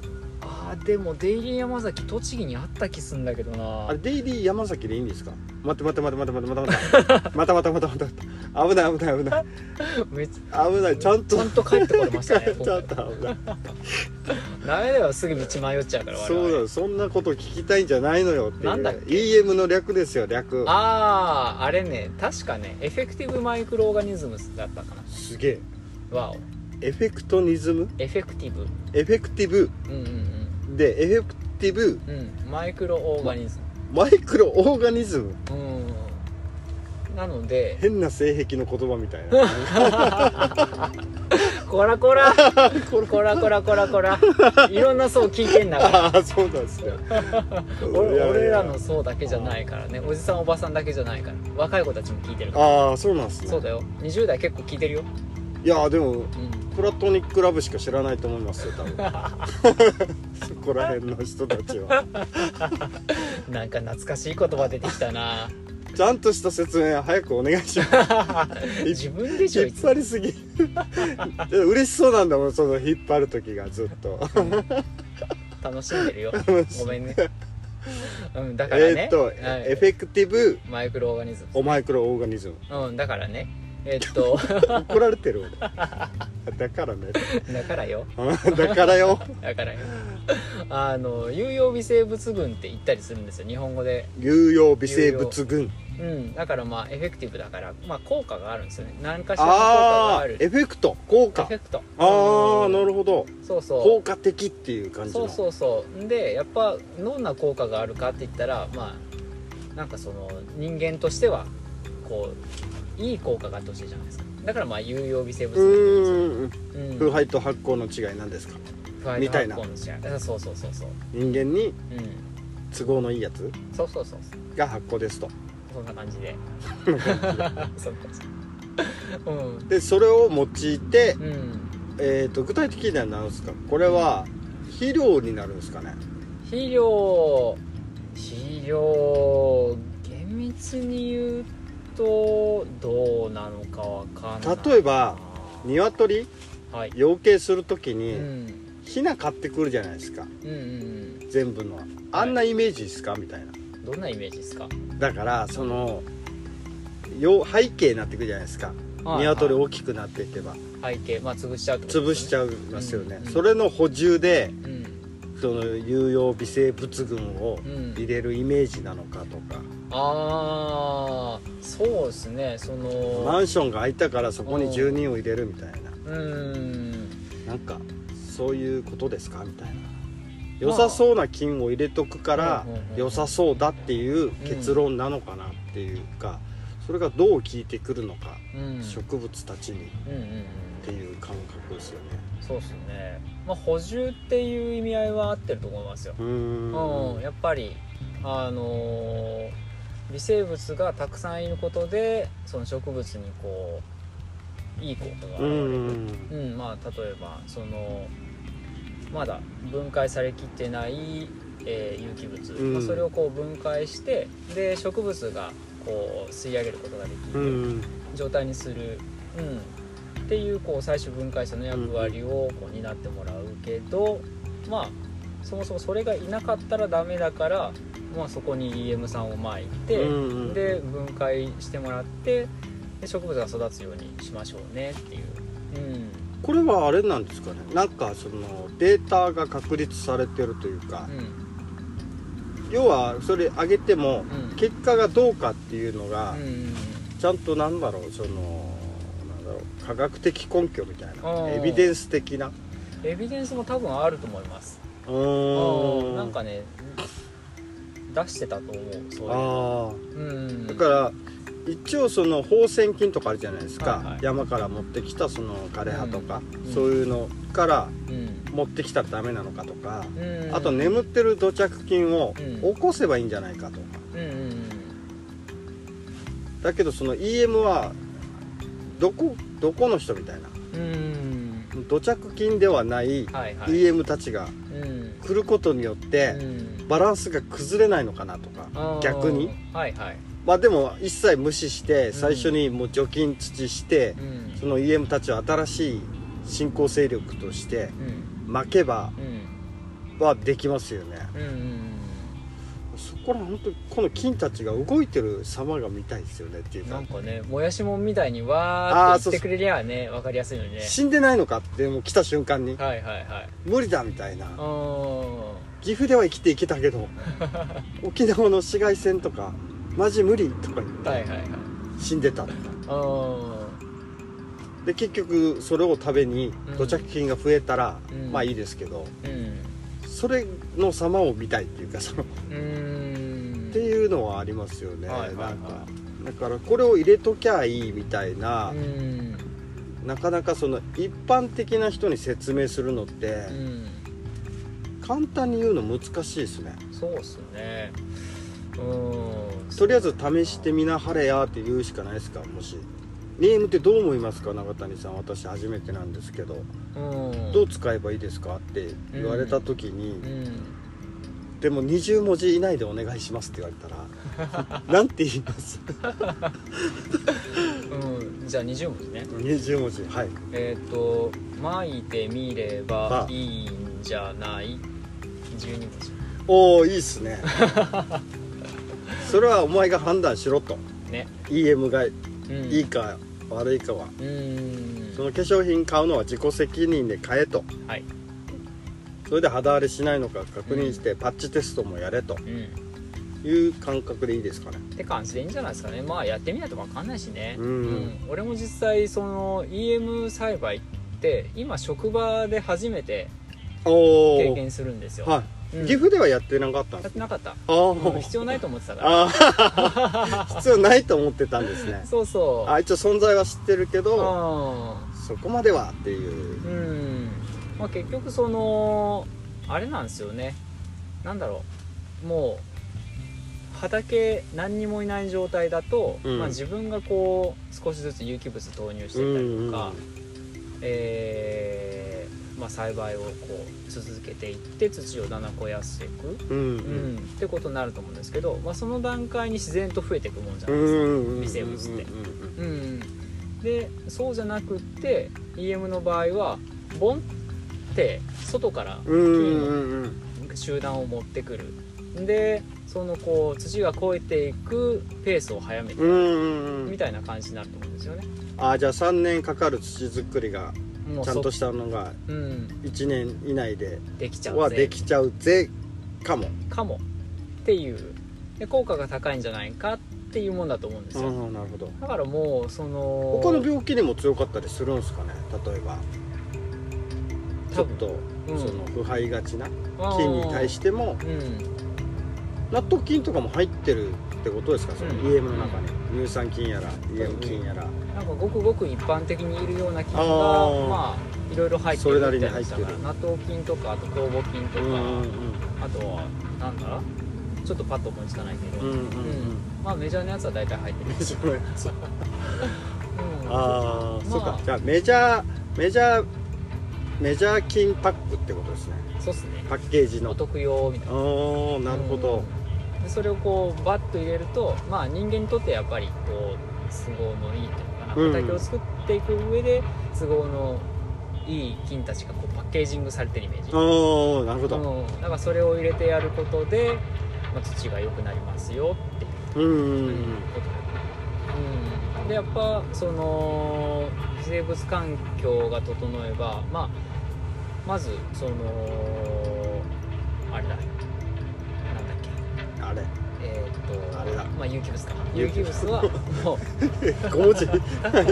あーでもデイリー山崎栃木にあった気すんだけどな。あれデイリー山崎でいいんですか？待って待って待って待って待って待って待って またまたまたまた危ない危ない危ない。めっち危ない。ちゃんと。ちゃんと帰ってこれましたね ちゃんと危ない。ダメだよすぐ道迷っちゃうからそうだそんなこと聞きたいんじゃないのよっていう。なんだっけ？EM の略ですよ略。あああれね確かね effective microorganisms だったかな。すげえわお。エフェクトニズム？ effective？effective？うんうんで effective？うんうん microorganis microorganism？ムうん。なので変な性癖の言葉みたいな。こらこら。こらこらこらこら。いろんな層聞いてんだから。ああそうなんですね。俺いやいや。俺らの層だけじゃないからね。おじさんおばさんだけじゃないから。若い子たちも聞いてるから。ああそうなんですね。そうだよ。20代結構聞いてるよいやでもうん。プラトニックラブしか知らないと思いますよ多分。そこら辺の人たちは。なんか懐かしい言葉出てきたな。ちゃんとした説明早くお願いします。自分でしょ引っ張りすぎ。嬉しそうなんだもんその引っ張る時がずっと。楽しんでるよ。ごめんね。うんだからね、えーっと、はい。エフェクティブマイクロオーガニズム。オマイクロオーガニズム。うんだからねえっと。怒られてる。俺だからね。だからよ。だからよ。だからよ。あの有用微生物群って言ったりするんですよ。日本語で。有用微生物群。うん。だからまあエフェクティブだから。まあ効果があるんですよね。何かしらの効果がああある。エフェクト効エ果？フェクトああなほるほど。そうそう。効果的っていう感じの。そうそうそう。でやっぱどんな効果があるかって言ったらまあなんかその人間としてはこういい効果があってほしいじゃないですか。だからまあ有用微生物うんう。ん。腐敗と発酵の違いなんですか？みたいな。そうそうそうそう。人間にうん。都合のいいやつ？そうそうそうそう。が発酵ですと。そんな感じで。そんな感じうん。でそれを用いて、うん。えー、と具体的には何ですか？これは肥料になるんですかね？肥料肥料厳密に言うとどうなのかわかんない例えば鶏？はい。養鶏する時うにん。ヒナ買ってくるじゃないですか。うんうん全部の。あんなイメージですか？みたいな。うんどんなイメージですか？だからそのよ背景になっていくじゃないですか。鶏大きくなっていけば。背景まあ潰しちゃうってこと潰しちゃういますよね。うん。それの補充でうんその有用微生物群をうん。入れるイメージなのかとか。ああそうですね。そのマンションが空いたからそこに住人を入れるみたいな。うん。なんかそういうことですか？みたいな。良さそうな菌を入れとくから良さそうだっていう結論なのかなっていうかそれがどう効いてくるのかうん。植物たちにっていう感覚ですよね。そうですねまあ補充っていう意味合いは合ってると思いますよ。うーん。うん、やっぱりあのー微生物がたくさんいることでその植物にこういい効果が現うれるんうん。まあ例えばそのまだ分解されきってない、えー有機物、うん。まあ、それをこう分解してで植物がこう吸い上げることができうるん。状態にする、うん、っていうこう最終分解者の役割をこう担ってもらうけど、まあそもそもそれがいなかったらダメだから、まあ、そこに EM 酸をまいて、うんで分解してもらってで植物が育つようにしましょうねっていう。うん。これはあれなんですかね？なんかそのデータが確立されてるというか要はそれ上げてもうん。結果がどうかっていうのがうん。ちゃんとなんだろうそのなんだろう科学的根拠みたいなうんエビデンス的な。エビデンスも多分あると思います。うーん。なんかね出してたと思うそういうあうん。あだから一応その放線菌とかあるじゃないですか、はいはい。山から持ってきたその枯れ葉とか、うん。そういうのからうん。持ってきたらダメなのかとか、うん。あと眠ってる土着菌をうん。起こせばいいんじゃないかと。かだけどその EM はどこどこの人みたいな。うん。うん土着菌ではない EM たちがうん。来ることによってうん。バランスが崩れないのかなとか逆に。はいはい。まあでも一切無視してん。最初にもう除菌土してうん。その EM たちを新しい新興勢力としてうん。巻けばうん。はできますよね。うんうんそこら本当にこの菌たちが動いてる様が見たいですよねっていうか。なんかねもやしもんみたいにわあーって言ってくれりゃね分かりやすいのにね。死んでないのかってもう来た瞬間に。はいはいはい。無理だみたいな。岐阜では生きていけたけど 沖縄の紫外線とかマジ無理とか言ってはいはいはい。死んでたとか。うで結局それを食べにうん。土着菌が増えたら、うん。まあいいですけど。うんそれの様を見たいっていうかそのっていうのはありますよね、はいはいはい。なんかだからこれを入れときゃいいみたいな、うん。なかなかその一般的な人に説明するのってうん。簡単に言うの難しいですね。そうっすね。うん。とりあえず試してみなはれやって言うしかないですかもしネームってどう思いますか永谷さん。私初めてなんですけど。うん。どう使えばいいですかって言われた時にうん。でも20文字以内でお願いしますって言われたら なんて言います？うん。じゃあ20文字ね。20文字はい。えっ、と「まいてみればいいんじゃない」12文字。おおいいっすね。それはお前が判断しろと。ね。EM がいうん。いか悪いかは。うん。その化粧品買うのは自己責任で買えと。はい。それで肌荒れしないのか確認してパッチテストもやれと。うん。いう感覚でいいですかね。って感じでいいんじゃないですかね。まあやってみないと分かんないしね、うん。俺も実際その EM 栽培って今職場で初めて経験するんですよ、はい、うん。岐阜ではやってなかったんですやってなかった。あー。うん。必要ないと思ってたから。あー。必要ないと思ってたんですね。そうそう。あ一応存在は知ってるけどうそこまではっていう。うん。まあ結局そのあれなんですよね。なんだろう。もう畑何にもいない状態だと、うん。まあ、自分がこう少しずつ有機物投入していったりとか、えーまあ、栽培をこう続けていって土をだんだん肥やしていく、うんううんんってことになると思うんですけど、まあ、その段階に自然と増えていくもんじゃないうんですか。うん微生物ってうんうん、でそうじゃなくって EM の場合はボンって外からうんうんうんうん集団を持ってくるでそのこう土が超えていくペースを早めてみたいな感じになると思うんですよね。あじゃあ3年かかる土作りがちゃんとそしたのがうん、1年以内でできちゃうはぜできちゃうぜかも。かも。っていう。で効果が高いんじゃないかっていうもんだと思うんですよ。なるほど。だからもうその他の病気にも強かったりするんですかね？例えば。ちょっとうん。その腐敗がちな菌に対しても。うん。納豆菌とかも入ってるってことですか？そのうん。EM の中に。乳酸菌やら EM 菌やらなんかごくごく一般的にいるような菌がまあいろいろ入ってそれなるみりに入ってる。たいな納豆菌とかあと酵母菌とか、うんうんあとはなんだちょっとパッと思いつかないけど、うんうんうん。まあメジャーなやつは大体入ってる。メジャーなやつうん。ああ、そうまあか。じゃあメジャーメジャーメジャー菌パックってことですね。そうっすね。パッケージの。お得用みたいな。おーなるほど、でそれをこうバッと入れるとまあ人間にとってやっぱりこう都合のいいっていう畑を作っていく上で都合のいい菌たちがこうパッケージングされてるイメージ。おおなるほど。うん、だからそれを入れてやることで、まあ、土が良くなりますよっていう。うんうん、でやっぱその微生物環境が整えば、まあ、まずそのあれだ。なんだっけ。あれえーっとあれだ。まあ、有機物か有機物。有機物はも5文字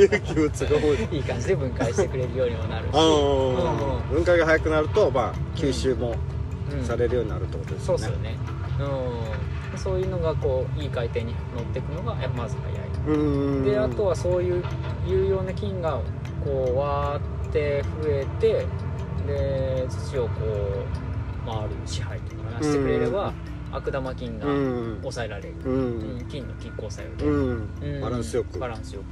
有機物5文い。い感じで分解してくれるようにもなるし、ああ分解が早くなるとまあ吸収もうん。されるようになるってことですよね。そうっすよね、うん、そういうのがこういい回転に乗っていくのがまず早いうん。であとはそういう有用な菌がこうわーって増えてで土をこう回る支配とかなしてくれれば悪玉菌がうん。抑えられる、ううん。ん菌の拮抗作用で、うん。うん。バランスよく。バランスよ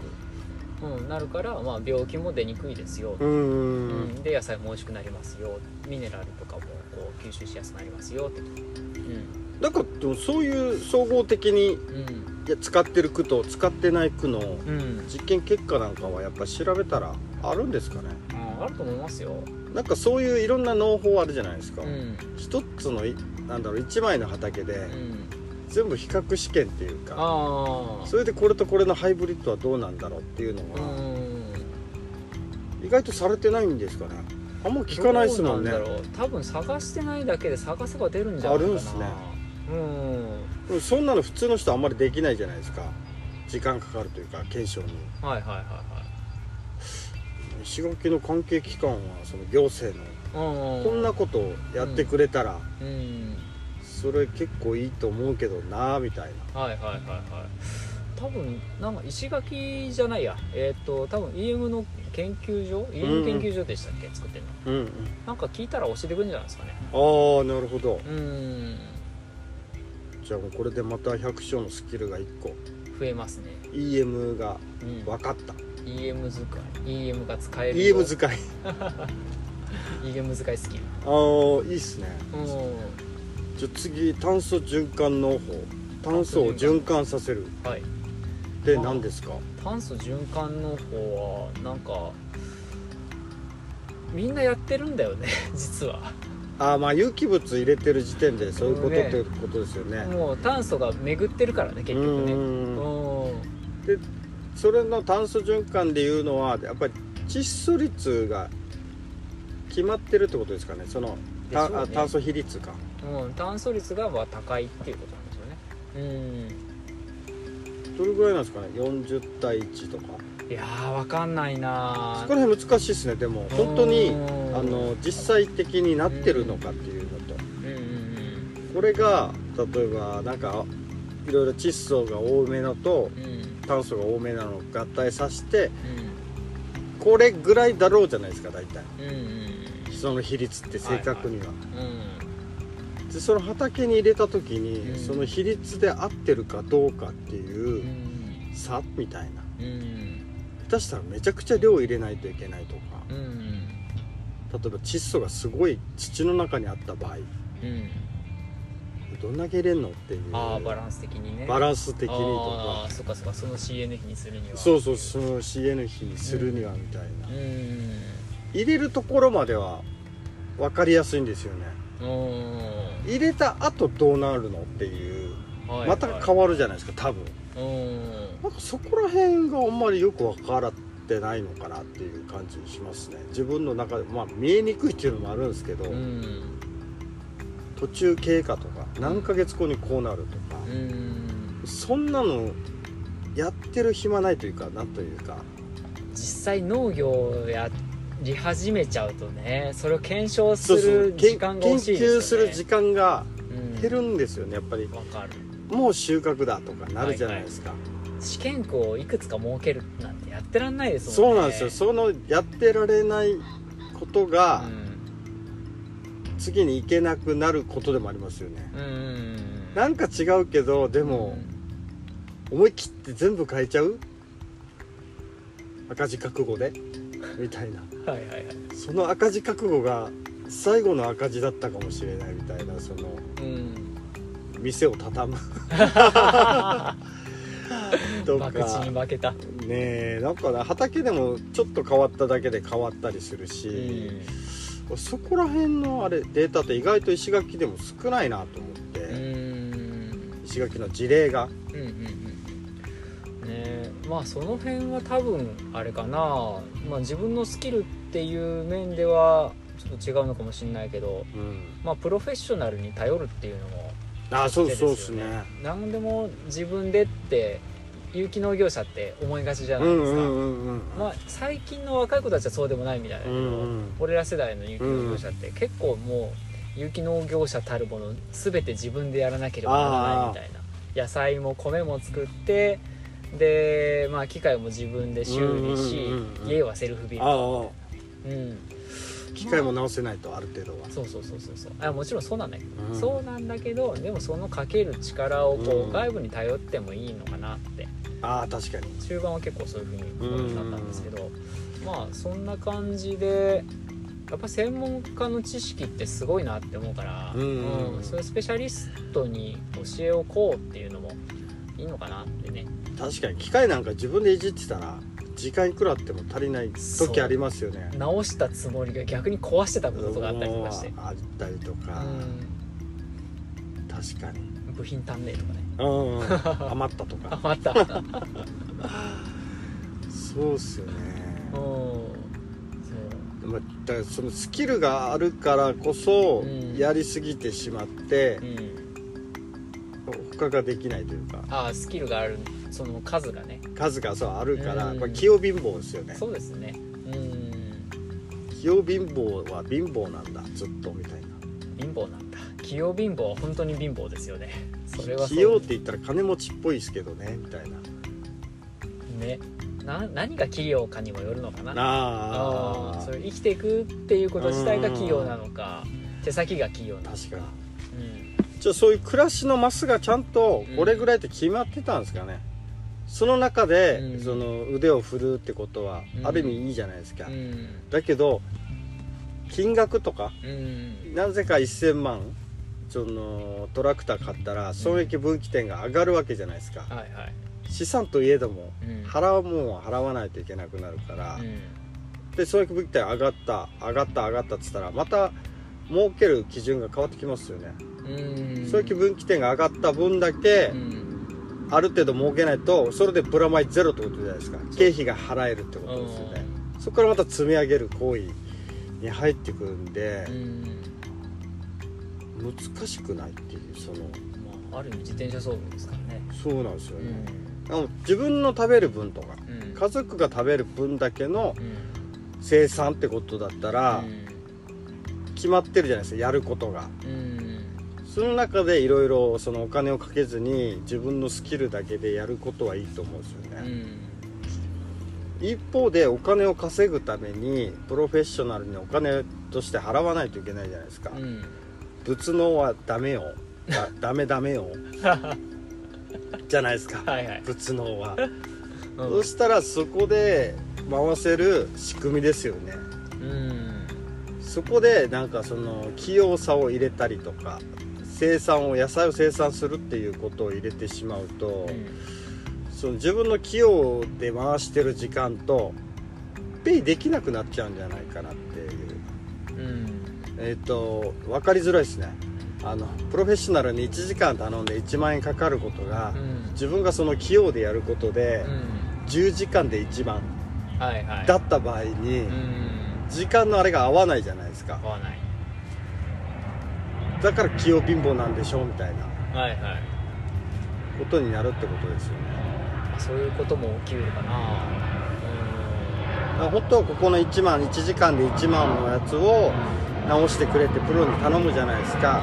く、うん、なるから、まあ、病気も出にくいですよ、ううんん。で野菜も美味しくなりますよ。ミネラルとかもこう吸収しやすくなりますよ。って。なんかでもそういう総合的にうん。使ってる区と使ってない区のうん、うん実験結果なんかはやっぱ調べたらあるんですかね？ああると思いますよ、なんかそういういろんな農法あるじゃないですか、うん。一つのいなんだろう一枚の畑でうん、全部比較試験っていうかそれでこれとこれのハイブリッドはどうなんだろうっていうのうがん。意外とされてないんですかね。あんま聞かないですもんね。多分探してないだけで探せば出るんじゃないかな。あるんすね。うん。そんなの普通の人あんまりできないじゃないですか。時間かかるというか検証に。はいはいはい。石垣の関係機関はその行政のこんなことをやってくれたらうん。それ結構いいと思うけどなみたいはいはいはいはい。多分なんか石垣じゃないや。えっ、と多分 EM の研究所？EM 研究所でしたっけ、作ってるの。なうんうん。なんか聞いたら教えてくれるんじゃないですかね。ああなるほど。うん。じゃあもうこれでまた百姓のスキルが1個。増えますね、EM がうん、分かった。EM 使い。EM が使える EM 使い EM 使いスキルああいいっすね。うん。じゃあ次炭素循環農法炭素を循環させる。はい。って何ですか？炭素循環農法はなんかみんなやってるんだよね 実は。ああまあ有機物入れてる時点でそういうことねってことですよね。もう炭素が巡ってるからね結局ね。ううんんそれの炭素循環でいうのはやっぱり窒素率が決まってるってことですかね。そのたね。あ炭素比率かうん、炭素率がまあ高いっていうことなんですよね。どれぐらいなんですかね？40対1とか。うんいやーわかんないな。そこら辺難しいですねでも。本当にうんあの実際的になってるのかっていうのと。うんうんこれが例えばなんかいろいろ窒素が多めのとうん。うん炭素が多めなのを合体させてこれぐらいだろうじゃないですか大体。うんうんうん。その比率って正確には、うん。でその畑に入れた時に、うん。その比率で合ってるかどうかってういうん。差みたいな。うん。下手したらめちゃくちゃ量入れないといけないとか。うん。例えば窒素がすごい土の中にあった場合。うんどんだけ入れんのっていう。ああバランス的にね。バランス的にとか。ああそっかそっかその CN 比にするには。そうそうその CN 比にするにはみたいな、うん入れるところまでは分かりやすいんですよね。うん入れた後どうなるのっていうはいまた変わるじゃないですか多分。うんなんかそこら辺があんまりよく分からってないのかなっていう感じしますね。自分の中でまあ見えにくいっていうのもあるんですけど、うん途中経過とか何ヶ月後にこうなるとか、うん。そんなのやってる暇ないというかなんというか。実際農業をやり始めちゃうとねそれを検証するけ時間が研欲しいですよね。究する時間がうん。減るんですよねやっぱり。わかる。もう収穫だとかなるじゃないですか、試験区をいくつか設けるなんてやってらんないですもんね。そうなんですよ。そのやってられないことが次に行けなくなることでもありますよね。うん。うんなんか違うけどでも思い切って全部変えちゃう？赤字覚悟で？みたいな。はいはいはい。その赤字覚悟が最後の赤字だったかもしれないみたいなそのうん。店を畳む。とか。負けた。ねえなんかね畑でもちょっと変わっただけで変わったりするうし、んそこら辺のあれデータって意外と石垣でも少ないなと思って、うん。石垣の事例が。うんうんうん。ねまあその辺は多分あれかな、まあ、自分のスキルっていう面ではちょっと違うのかもしれないけど。うん。まあプロフェッショナルに頼るっていうのもあそう手そうですね。何でも自分でって有機農業者って思いがちじゃうないですか、まあ、最近の若い子たちはそうでもないみたいだけど、うんうん。俺ら世代の有機農業者って結構もう有機農業者たるもの全て自分でやらなければならないみたいな。野菜も米も作ってで、まあ、機械も自分で修理し、家はセルフビルあド、あ。うん、機械も直せないとある程度は。そうそうそうそうそう。あもちろんそうなんだけど、うん。そうなんだけどでもそのかける力をこう、うん。外部に頼ってもいいのかなってああ確かに。中盤は結構そういうふうになったんですけど、まあそんな感じでやっぱ専門家の知識ってすごいなって思うから、うん。うんそういうスペシャリストに教えをこうっていうのもいいのかなってね。確かに機械なんか自分でいじってたら時間いくらあっても足りない時ありますよね。直したつもりが逆に壊してたことがあったりとかして、うん。あったりとか、確かに。うん、部品足んねえとかねうんうん。余ったとあかまた。うんそうっすよね。そうまあだからそのスキルがあるからこそうん。やりすぎてしまってうん、他ができないというか。ああスキルがあるその数がね。数がそうあるからうん。これ器用貧乏ですよね。そうですね。うん。器用貧乏は貧乏なんだずっとみたいな。貧乏なんだ。器用貧乏は本当に貧乏ですよねそれはそう器用って言ったら金持ちっぽいですけどねみたいな。ね。な何が器用かにもよるのかな。あああそれ生きていくっていうこと自体が器用なのか手先が器用なのか。確かに。うん。じゃあそういう暮らしのマスがちゃんとこれぐらいって決まってたんですかね、その中で、うん。その腕を振るってことは、うん。ある意味いいじゃないですか、うん。だけど金額とかうん。なぜか1000万そのトラクター買ったら損益分岐点が上がるわけじゃないですか、はいはい。資産といえどもうん。払うもんは払わないといけなくなるから、で損益分岐点上がった上がった上がったっつったらまた儲ける基準が変わってきますよね、うん。損益分岐点が上がった分だけ、うん。ある程度儲けないとそれでプラマイゼロってことじゃないですか。経費が払えるってことですよね。そこからまた積み上げる行為に入ってくるんでうん難しくないっていうそのまあある意味自転車操業ですからね。そうなんですようね、ん。あの自分の食べる分とかうん。家族が食べる分だけのうん。生産ってことだったら決まってるじゃないですかやることが。うん。その中でいろいろそのお金をかけずに自分のスキルだけでやることはいいと思うんですようね、ん。一方でお金を稼ぐためにプロフェッショナルにお金として払わないといけないじゃないですか、うん仏能はダメよ。だダメダメよ。じゃないですか。はいはい。仏能は、うん。そしたらそこで回せる仕組みですよね。うん。そこでなんかその器用さを入れたりとか生産を野菜を生産するっていうことを入れてしまうと、その自分の器用で回してる時間とペイできなくなっちゃうんじゃないかなってえっ、と分かりづらいですね。あのプロフェッショナルに1時間頼んで1万円かかることが、うん。自分がその器用でやることで、うん。10時間で1万はいはい。だった場合に、うん。時間のあれが合わないじゃないですか。合わない。だから器用貧乏なんでしょみたいな。はいはい。ことになるってことですよね。まあそういうことも起きうるかな。本当はここの1万1時間で1万のやつを直してくれってプロに頼むじゃないですか。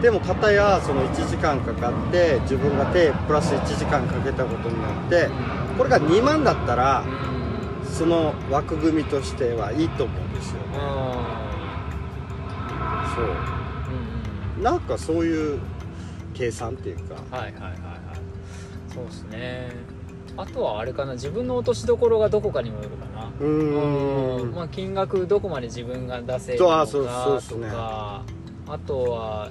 でも片やその1時間かかって自分が手プラス1時間かけたことによってこれが2万だったらうんその枠組みとしてはいいと思うんですよね。そう。うんなんかそういう計算っていうか。はいはいはいはいそうですねあとはあれかな自分の落としどころがどこかにもよるかなうんまあ、金額どこまで自分が出せるのかあそうそうっすとね。かあとは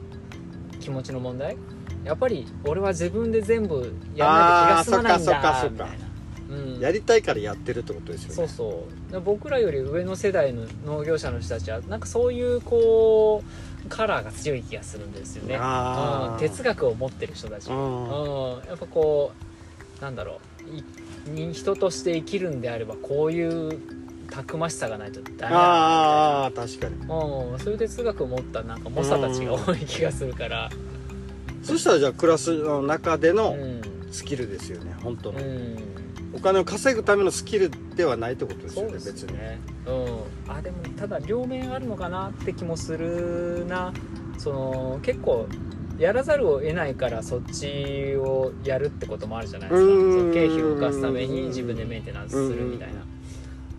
気持ちの問題？やっぱり俺は自分で全部やらないと気が済まないんだうん。やりたいからやってるってことですよね。そうそう。で僕らより上の世代の農業者の人たちはなんかそういうこうカラーが強い気がするんですよね。うん。哲学を持ってる人たち。ううん。んやっぱこうなんだろう。人として生きるんであればこういうたくましさがないとダメだなああ確かに。うんそういう哲学を持ったなんか猛者たちが多い気がするから。そしたらじゃあクラスの中でうのん。スキルですよね本当の、うん。お金を稼ぐためのスキルではないってことですよね別に。うん。あでもただ両面あるのかなって気もするな。その結構やらざるを得ないからそっちをやるってこともあるじゃないですか。経費を浮かすために自分でメンテナンスするみたいな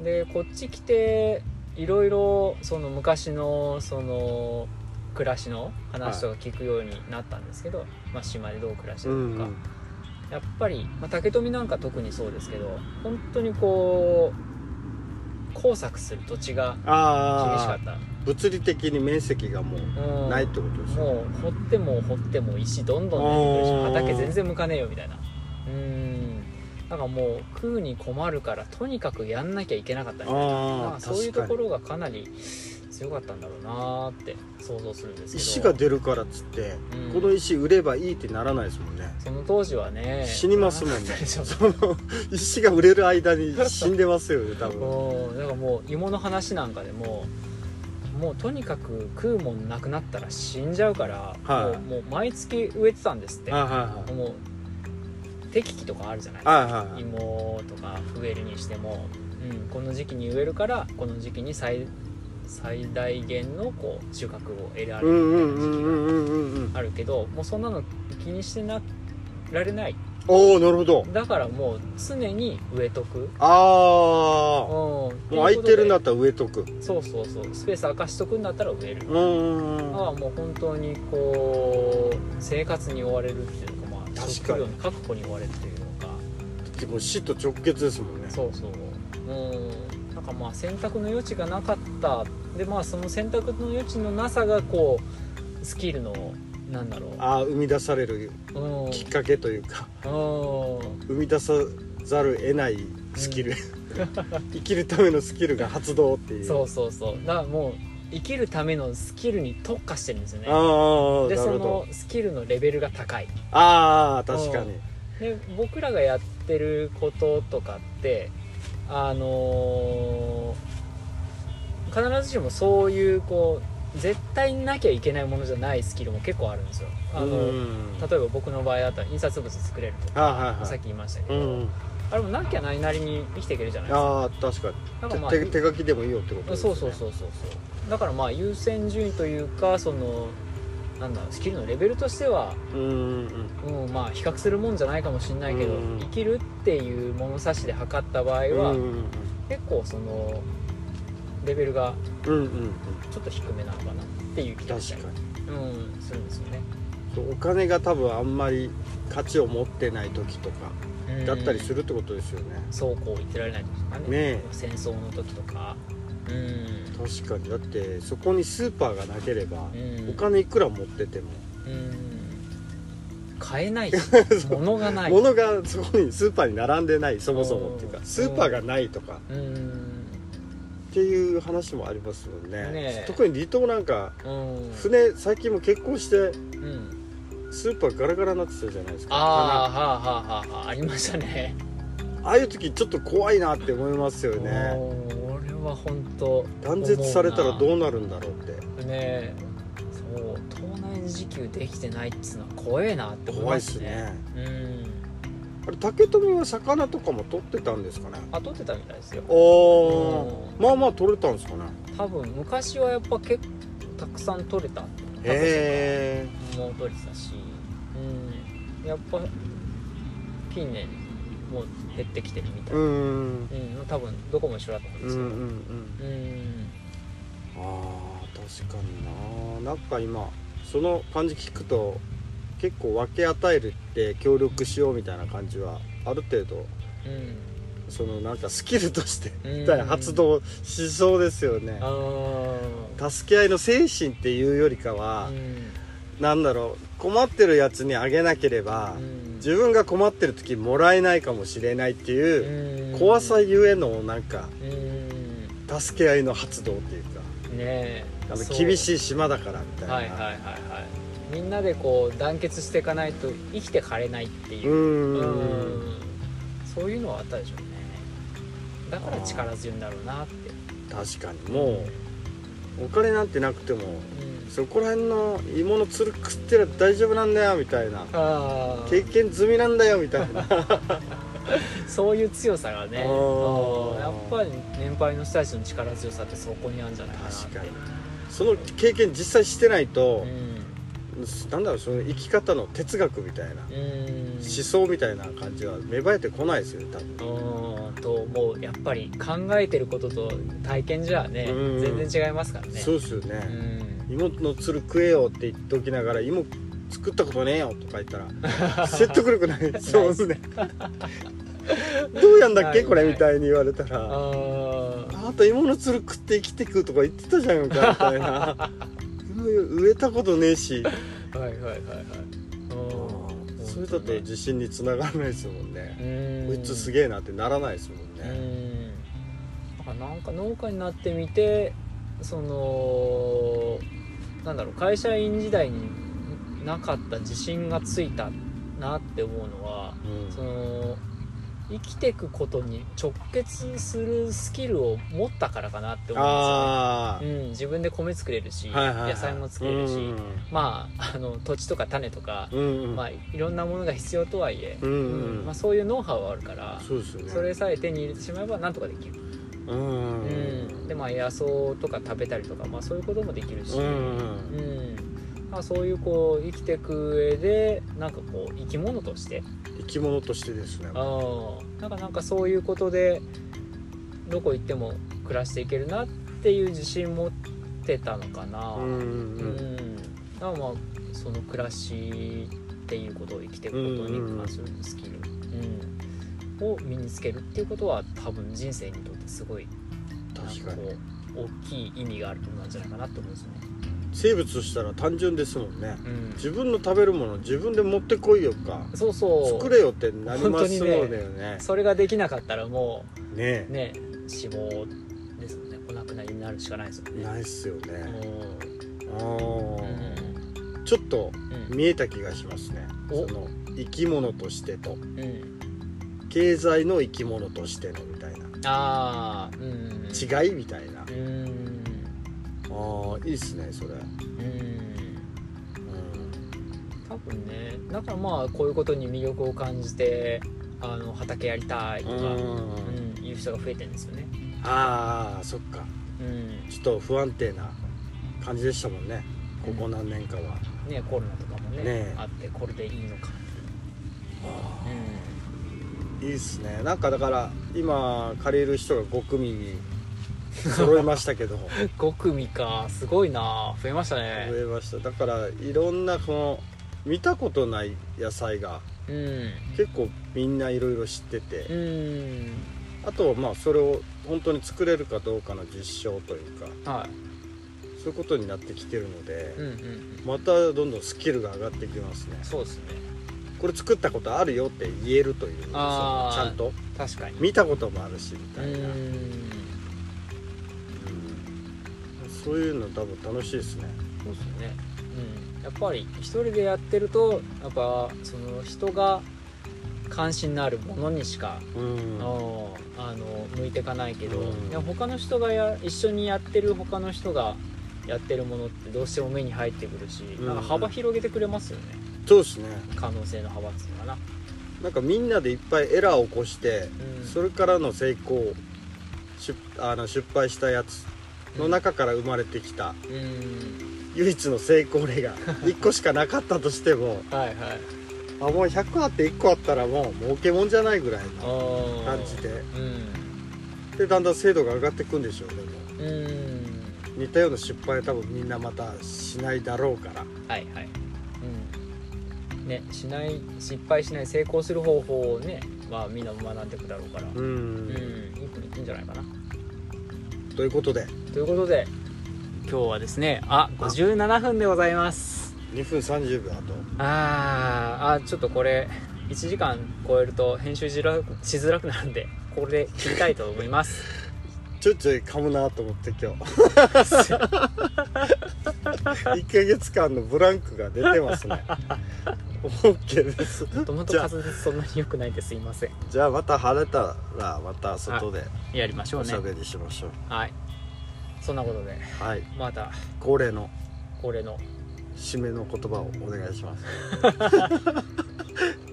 でこっち来ていろいろその昔のその暮らしの話とか聞くようになったんですけど、まあ、島でどう暮らしてるのか、やっぱり、まあ、竹富なんか特にそうですけど本当にこう工作する土地が厳しかった。物理的に面積がもううんないってことですよね。もう掘っても掘っても石どんどん出てくるし畑全然向かねえよみたいな。うんだからもう食うに困るからとにかくやんなきゃいけなかったみたいな。そういうところがかなり強かったんだろうなーって想像するんですけど。石が出るからっつって、うん。この石売ればいいってならないですもんね。その当時はね死にますもんね。その石が売れる間に死んでますよね多分。うんだからもう芋の話なんかでももうとにかく食うもんなくなったら死んじゃうから、はい。もうもう毎月植えてたんですって。はいはい。もう適期とかあるじゃない？ですか、はいはいはい。芋とか植えるにしても、うん、この時期に植えるからこの時期に最最大限のこう収穫を得られうんうるみたいな時期んうんうんうんうんうんがあるけどもうそんなの気にしてなられない。おおなるほど。だからもう常に植えとく、うん、ああもう空いてるんだなったら植えとく。そうそうそう。スペース空かしとくんだったら植える。うんうんうんだからもう本当にこう生活に追われるっていうの確かに。確保に。追われるというのか結構死と直結ですもんねそうそう。うんなんかまあ選択の余地がなかった。でまあその選択の余地のなさがこうスキルのなんだろう。ああ生み出されるうん。きっかけというか。うん。生み出さざる得ないスキル、生きるためのスキルが発動っていう。そうそうそう。だからもう生きるためのスキルに特化してるんですよね。でそのスキルのレベルが高い。ああ確かに。で僕らがやってることとかってあのー必ずしもそういうこう絶対になきゃいけないものじゃないスキルも結構あるんですよ。あのうん。例えば僕の場合だったら印刷物作れるとか、あはいはい。さっき言いましたけど、うんあれもなきゃないなりに生きていけるじゃないですか。ああ確かだからまあに手手書きでもいいよってことです、ね、そうそうそうそうそうだからまあ優先順位というかそのなんだスキルのレベルとしては、うんうんうん、まあ比較するもんじゃないかもしれないけど、うん。生きるっていう物差しで測った場合は、結構そのレベルがうんうんうん。ちょっっと低めなのかなっていう気がした確りうんするんですよね、お金が多分あんまり価値を持ってない時とかうん。だったりするってことですよね、そうこう言ってられないとかね。ねえ。戦争の時とか。うん確かに。だってそこにスーパーがなければ、うん。お金いくら持ってても、うん。買えないし 物がない。物がそこにスーパーに並んでないそもそもっていうかうん。スーパーがないとか。うん。っていう話もありますもんね。ねえ。特に離島なんかうん。船最近も結婚してうん。スーパーガラガラになってたじゃないですか。ああはあはあはあはあありましたね。ああいう時ちょっと怖いなって思いますよねは本当断絶されたらどうなるんだろうって。ねえそう盗難自給できてないっつうのは怖えなって思い怖いっますね。すねうん。あれ竹富は魚とかも取ってたんですかね？あ取ってたみたいですよ。おー。まあまあ取れたんですかね。多分昔はやっぱ結構たくさん取れたへえもう取れてたし。うん。やっぱ近年もう減ってきてるみたいな、うん。うん。多分どこも一緒だと思うんですけど。うんうんうん。うん。あー確かにな。なんか今その感じ聞くと結構分け与えるって協力しようみたいな感じはある程度うん。そのなんかスキルとしてうん。発動しそうですよね。あ助け合いの精神っていうよりかあはうん。なんだろう困ってるやつにあげなければうん。自分が困ってる時もらえないかもしれないっていううん。怖さゆえのなんかうん。助け合いの発動っていうかねえ。あの厳しい島だからみたいな。はいはいはいはい。みんなでこう団結していかないと生きてかれないっていう。うーん。そういうのはあったでしょうね。だから力強いんだろうなって。確かに。もうお金なんてなくてもうんそこら辺の芋のつる食ってりゃ大丈夫なんだよみたいな。あ経験済みなんだよみたいな。あ そういう強さがね。やっぱり年配の人たちの力強さってそこにあるんじゃないかな確かに。その経験実際してないとう、ん。なんだろうその生き方の哲学みたいな、うん。思想みたいな感じは芽生えてこないですよね多分。うんと思う。やっぱり考えてることと体験じゃねうん。全然違いますからね。そうですようね、ん芋のつる食えよって言っておきながら芋作ったことねえよとか言ったら 説得力ない。そうです。ね。どうやんだっけこれみたいに言われたら。ああと芋のつる食って生きてくとか言ってたじゃんかみたいな 植えたことねえしあはいはいはい。はいうん。それだと自信につながらないですもんね。うん。こいつすげえなってならないですもんうねなんか農家になってみてそのなんだろう会社員時代になかった自信がついたなって思うのはうん。その生きていくことに直結するスキルを持ったからかなって思あうんですよね、うん、自分で米作れるし、あ、はいはいはい。野菜も作れるし、うんまああの土地とか種とか、うんうん。まあ、いろんなものが必要とはいえ、うんうんまあ、そういうノウハウはあるからね。それさえ手に入れてしまえばなんとかできる、うんうん。うんでまあ野草とか食べたりとか、まあ、そういうこともできるし、うんうんまあ、そういうこう生きていく上でなんかこう生き物として。生き物としてですね。あなんかなんかそういうことでどこ行っても暮らしていけるなっていう自信持ってたのかな、うんうん。うん。だからまあその暮らしっていうことを生きていくことに関するスキル、うん。を身につけるっていうことは多分人生にとってすごい確かに。大きい意味があるものなんじゃないかなと思うんですよね。生物としたら単純ですもんね。うん。自分の食べるもの自分で持ってこいよか。そうそう。作れよってなりますもんよねねそれができなかったらもねうね死亡ですもんね。お亡くなりになるしかないですもんね。ないっすよね。あうーちょっとん。見えた気がしますね。お。その生き物としてと。うん。うん経済の生き物としてのああうん。違いみたいな。うんああいいっすねそれ。うん。う多分ねだからまあこういうことに魅力を感じてあの畑やりたいとか、ん。うん、いう人が増えてるんですよね。ああそっか。うん、ちょっと不安定な感じでしたもんね。ここ何年かは、ねコロナとかもねねあってこれでいいのか。いいっすね。なんかだから今借りる人が5組に揃いましたけど。うん、5組か。すごいな。増えましたね。増。えました。だからいろんなこの見たことない野菜がうん。結構みんないろいろ知ってうてん。あとはまあそれを本当に作れるかどうかの実証というか。はそういうことになってきてるので。い、うんうん。またどんどんスキルが上がってきますね。そうですねこれ作ったことあるよって言えるというちゃんと。確かに。見たこともあるしみうたいな、うん。ん。そういうの多分楽しいですね。そうですね。うん、やっぱり一人でやってるとやっぱその人が関心のあるものにしかうん。あの向いていかないけど、うん。他の人がや一緒にやってる他の人がやってるものってどうしても目に入ってくるし、うん。なんか幅広げてくれますよねそうですね。可能性の幅っていうのかな、なんかみんなでいっぱいエラーを起こしてうん、それからの成功失あの失敗したやつの中から生まれてきたうん。唯一の成功例が 1個しかなかったとしてもはいはい。あもう100あって1個あったらもう儲けもんじゃないぐらいあのー。感じで。うん。でだんだん精度が上がっていくんでしょうねも。うん。う似たような失敗は多分みんなまたしないだろうから。はいはい。うんねしない失敗しない成功する方法をねまあみんな学んでいくだろうから。ううんんいいんじゃないかな。ということで。ということで今日はですねあ57分でございます。2分30秒あと。あーあちょっとこれ1時間超えると編集しづらくなるんでこれで切りたいと思います ちょいちょい噛むなと思って今日。1ヶ月間のブランクが出てますね。OK です。もともと滑舌そんなに良くないんですいません。じゃあまた晴れたらまた外でやりましょうね。おしゃべりしましょう。はい。そんなことではい。また恒例の恒例の。締めの言葉をお願いします。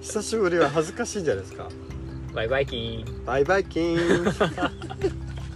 久しぶりは恥ずかしいんじゃないですか。バイバイキーン。バイバイキーン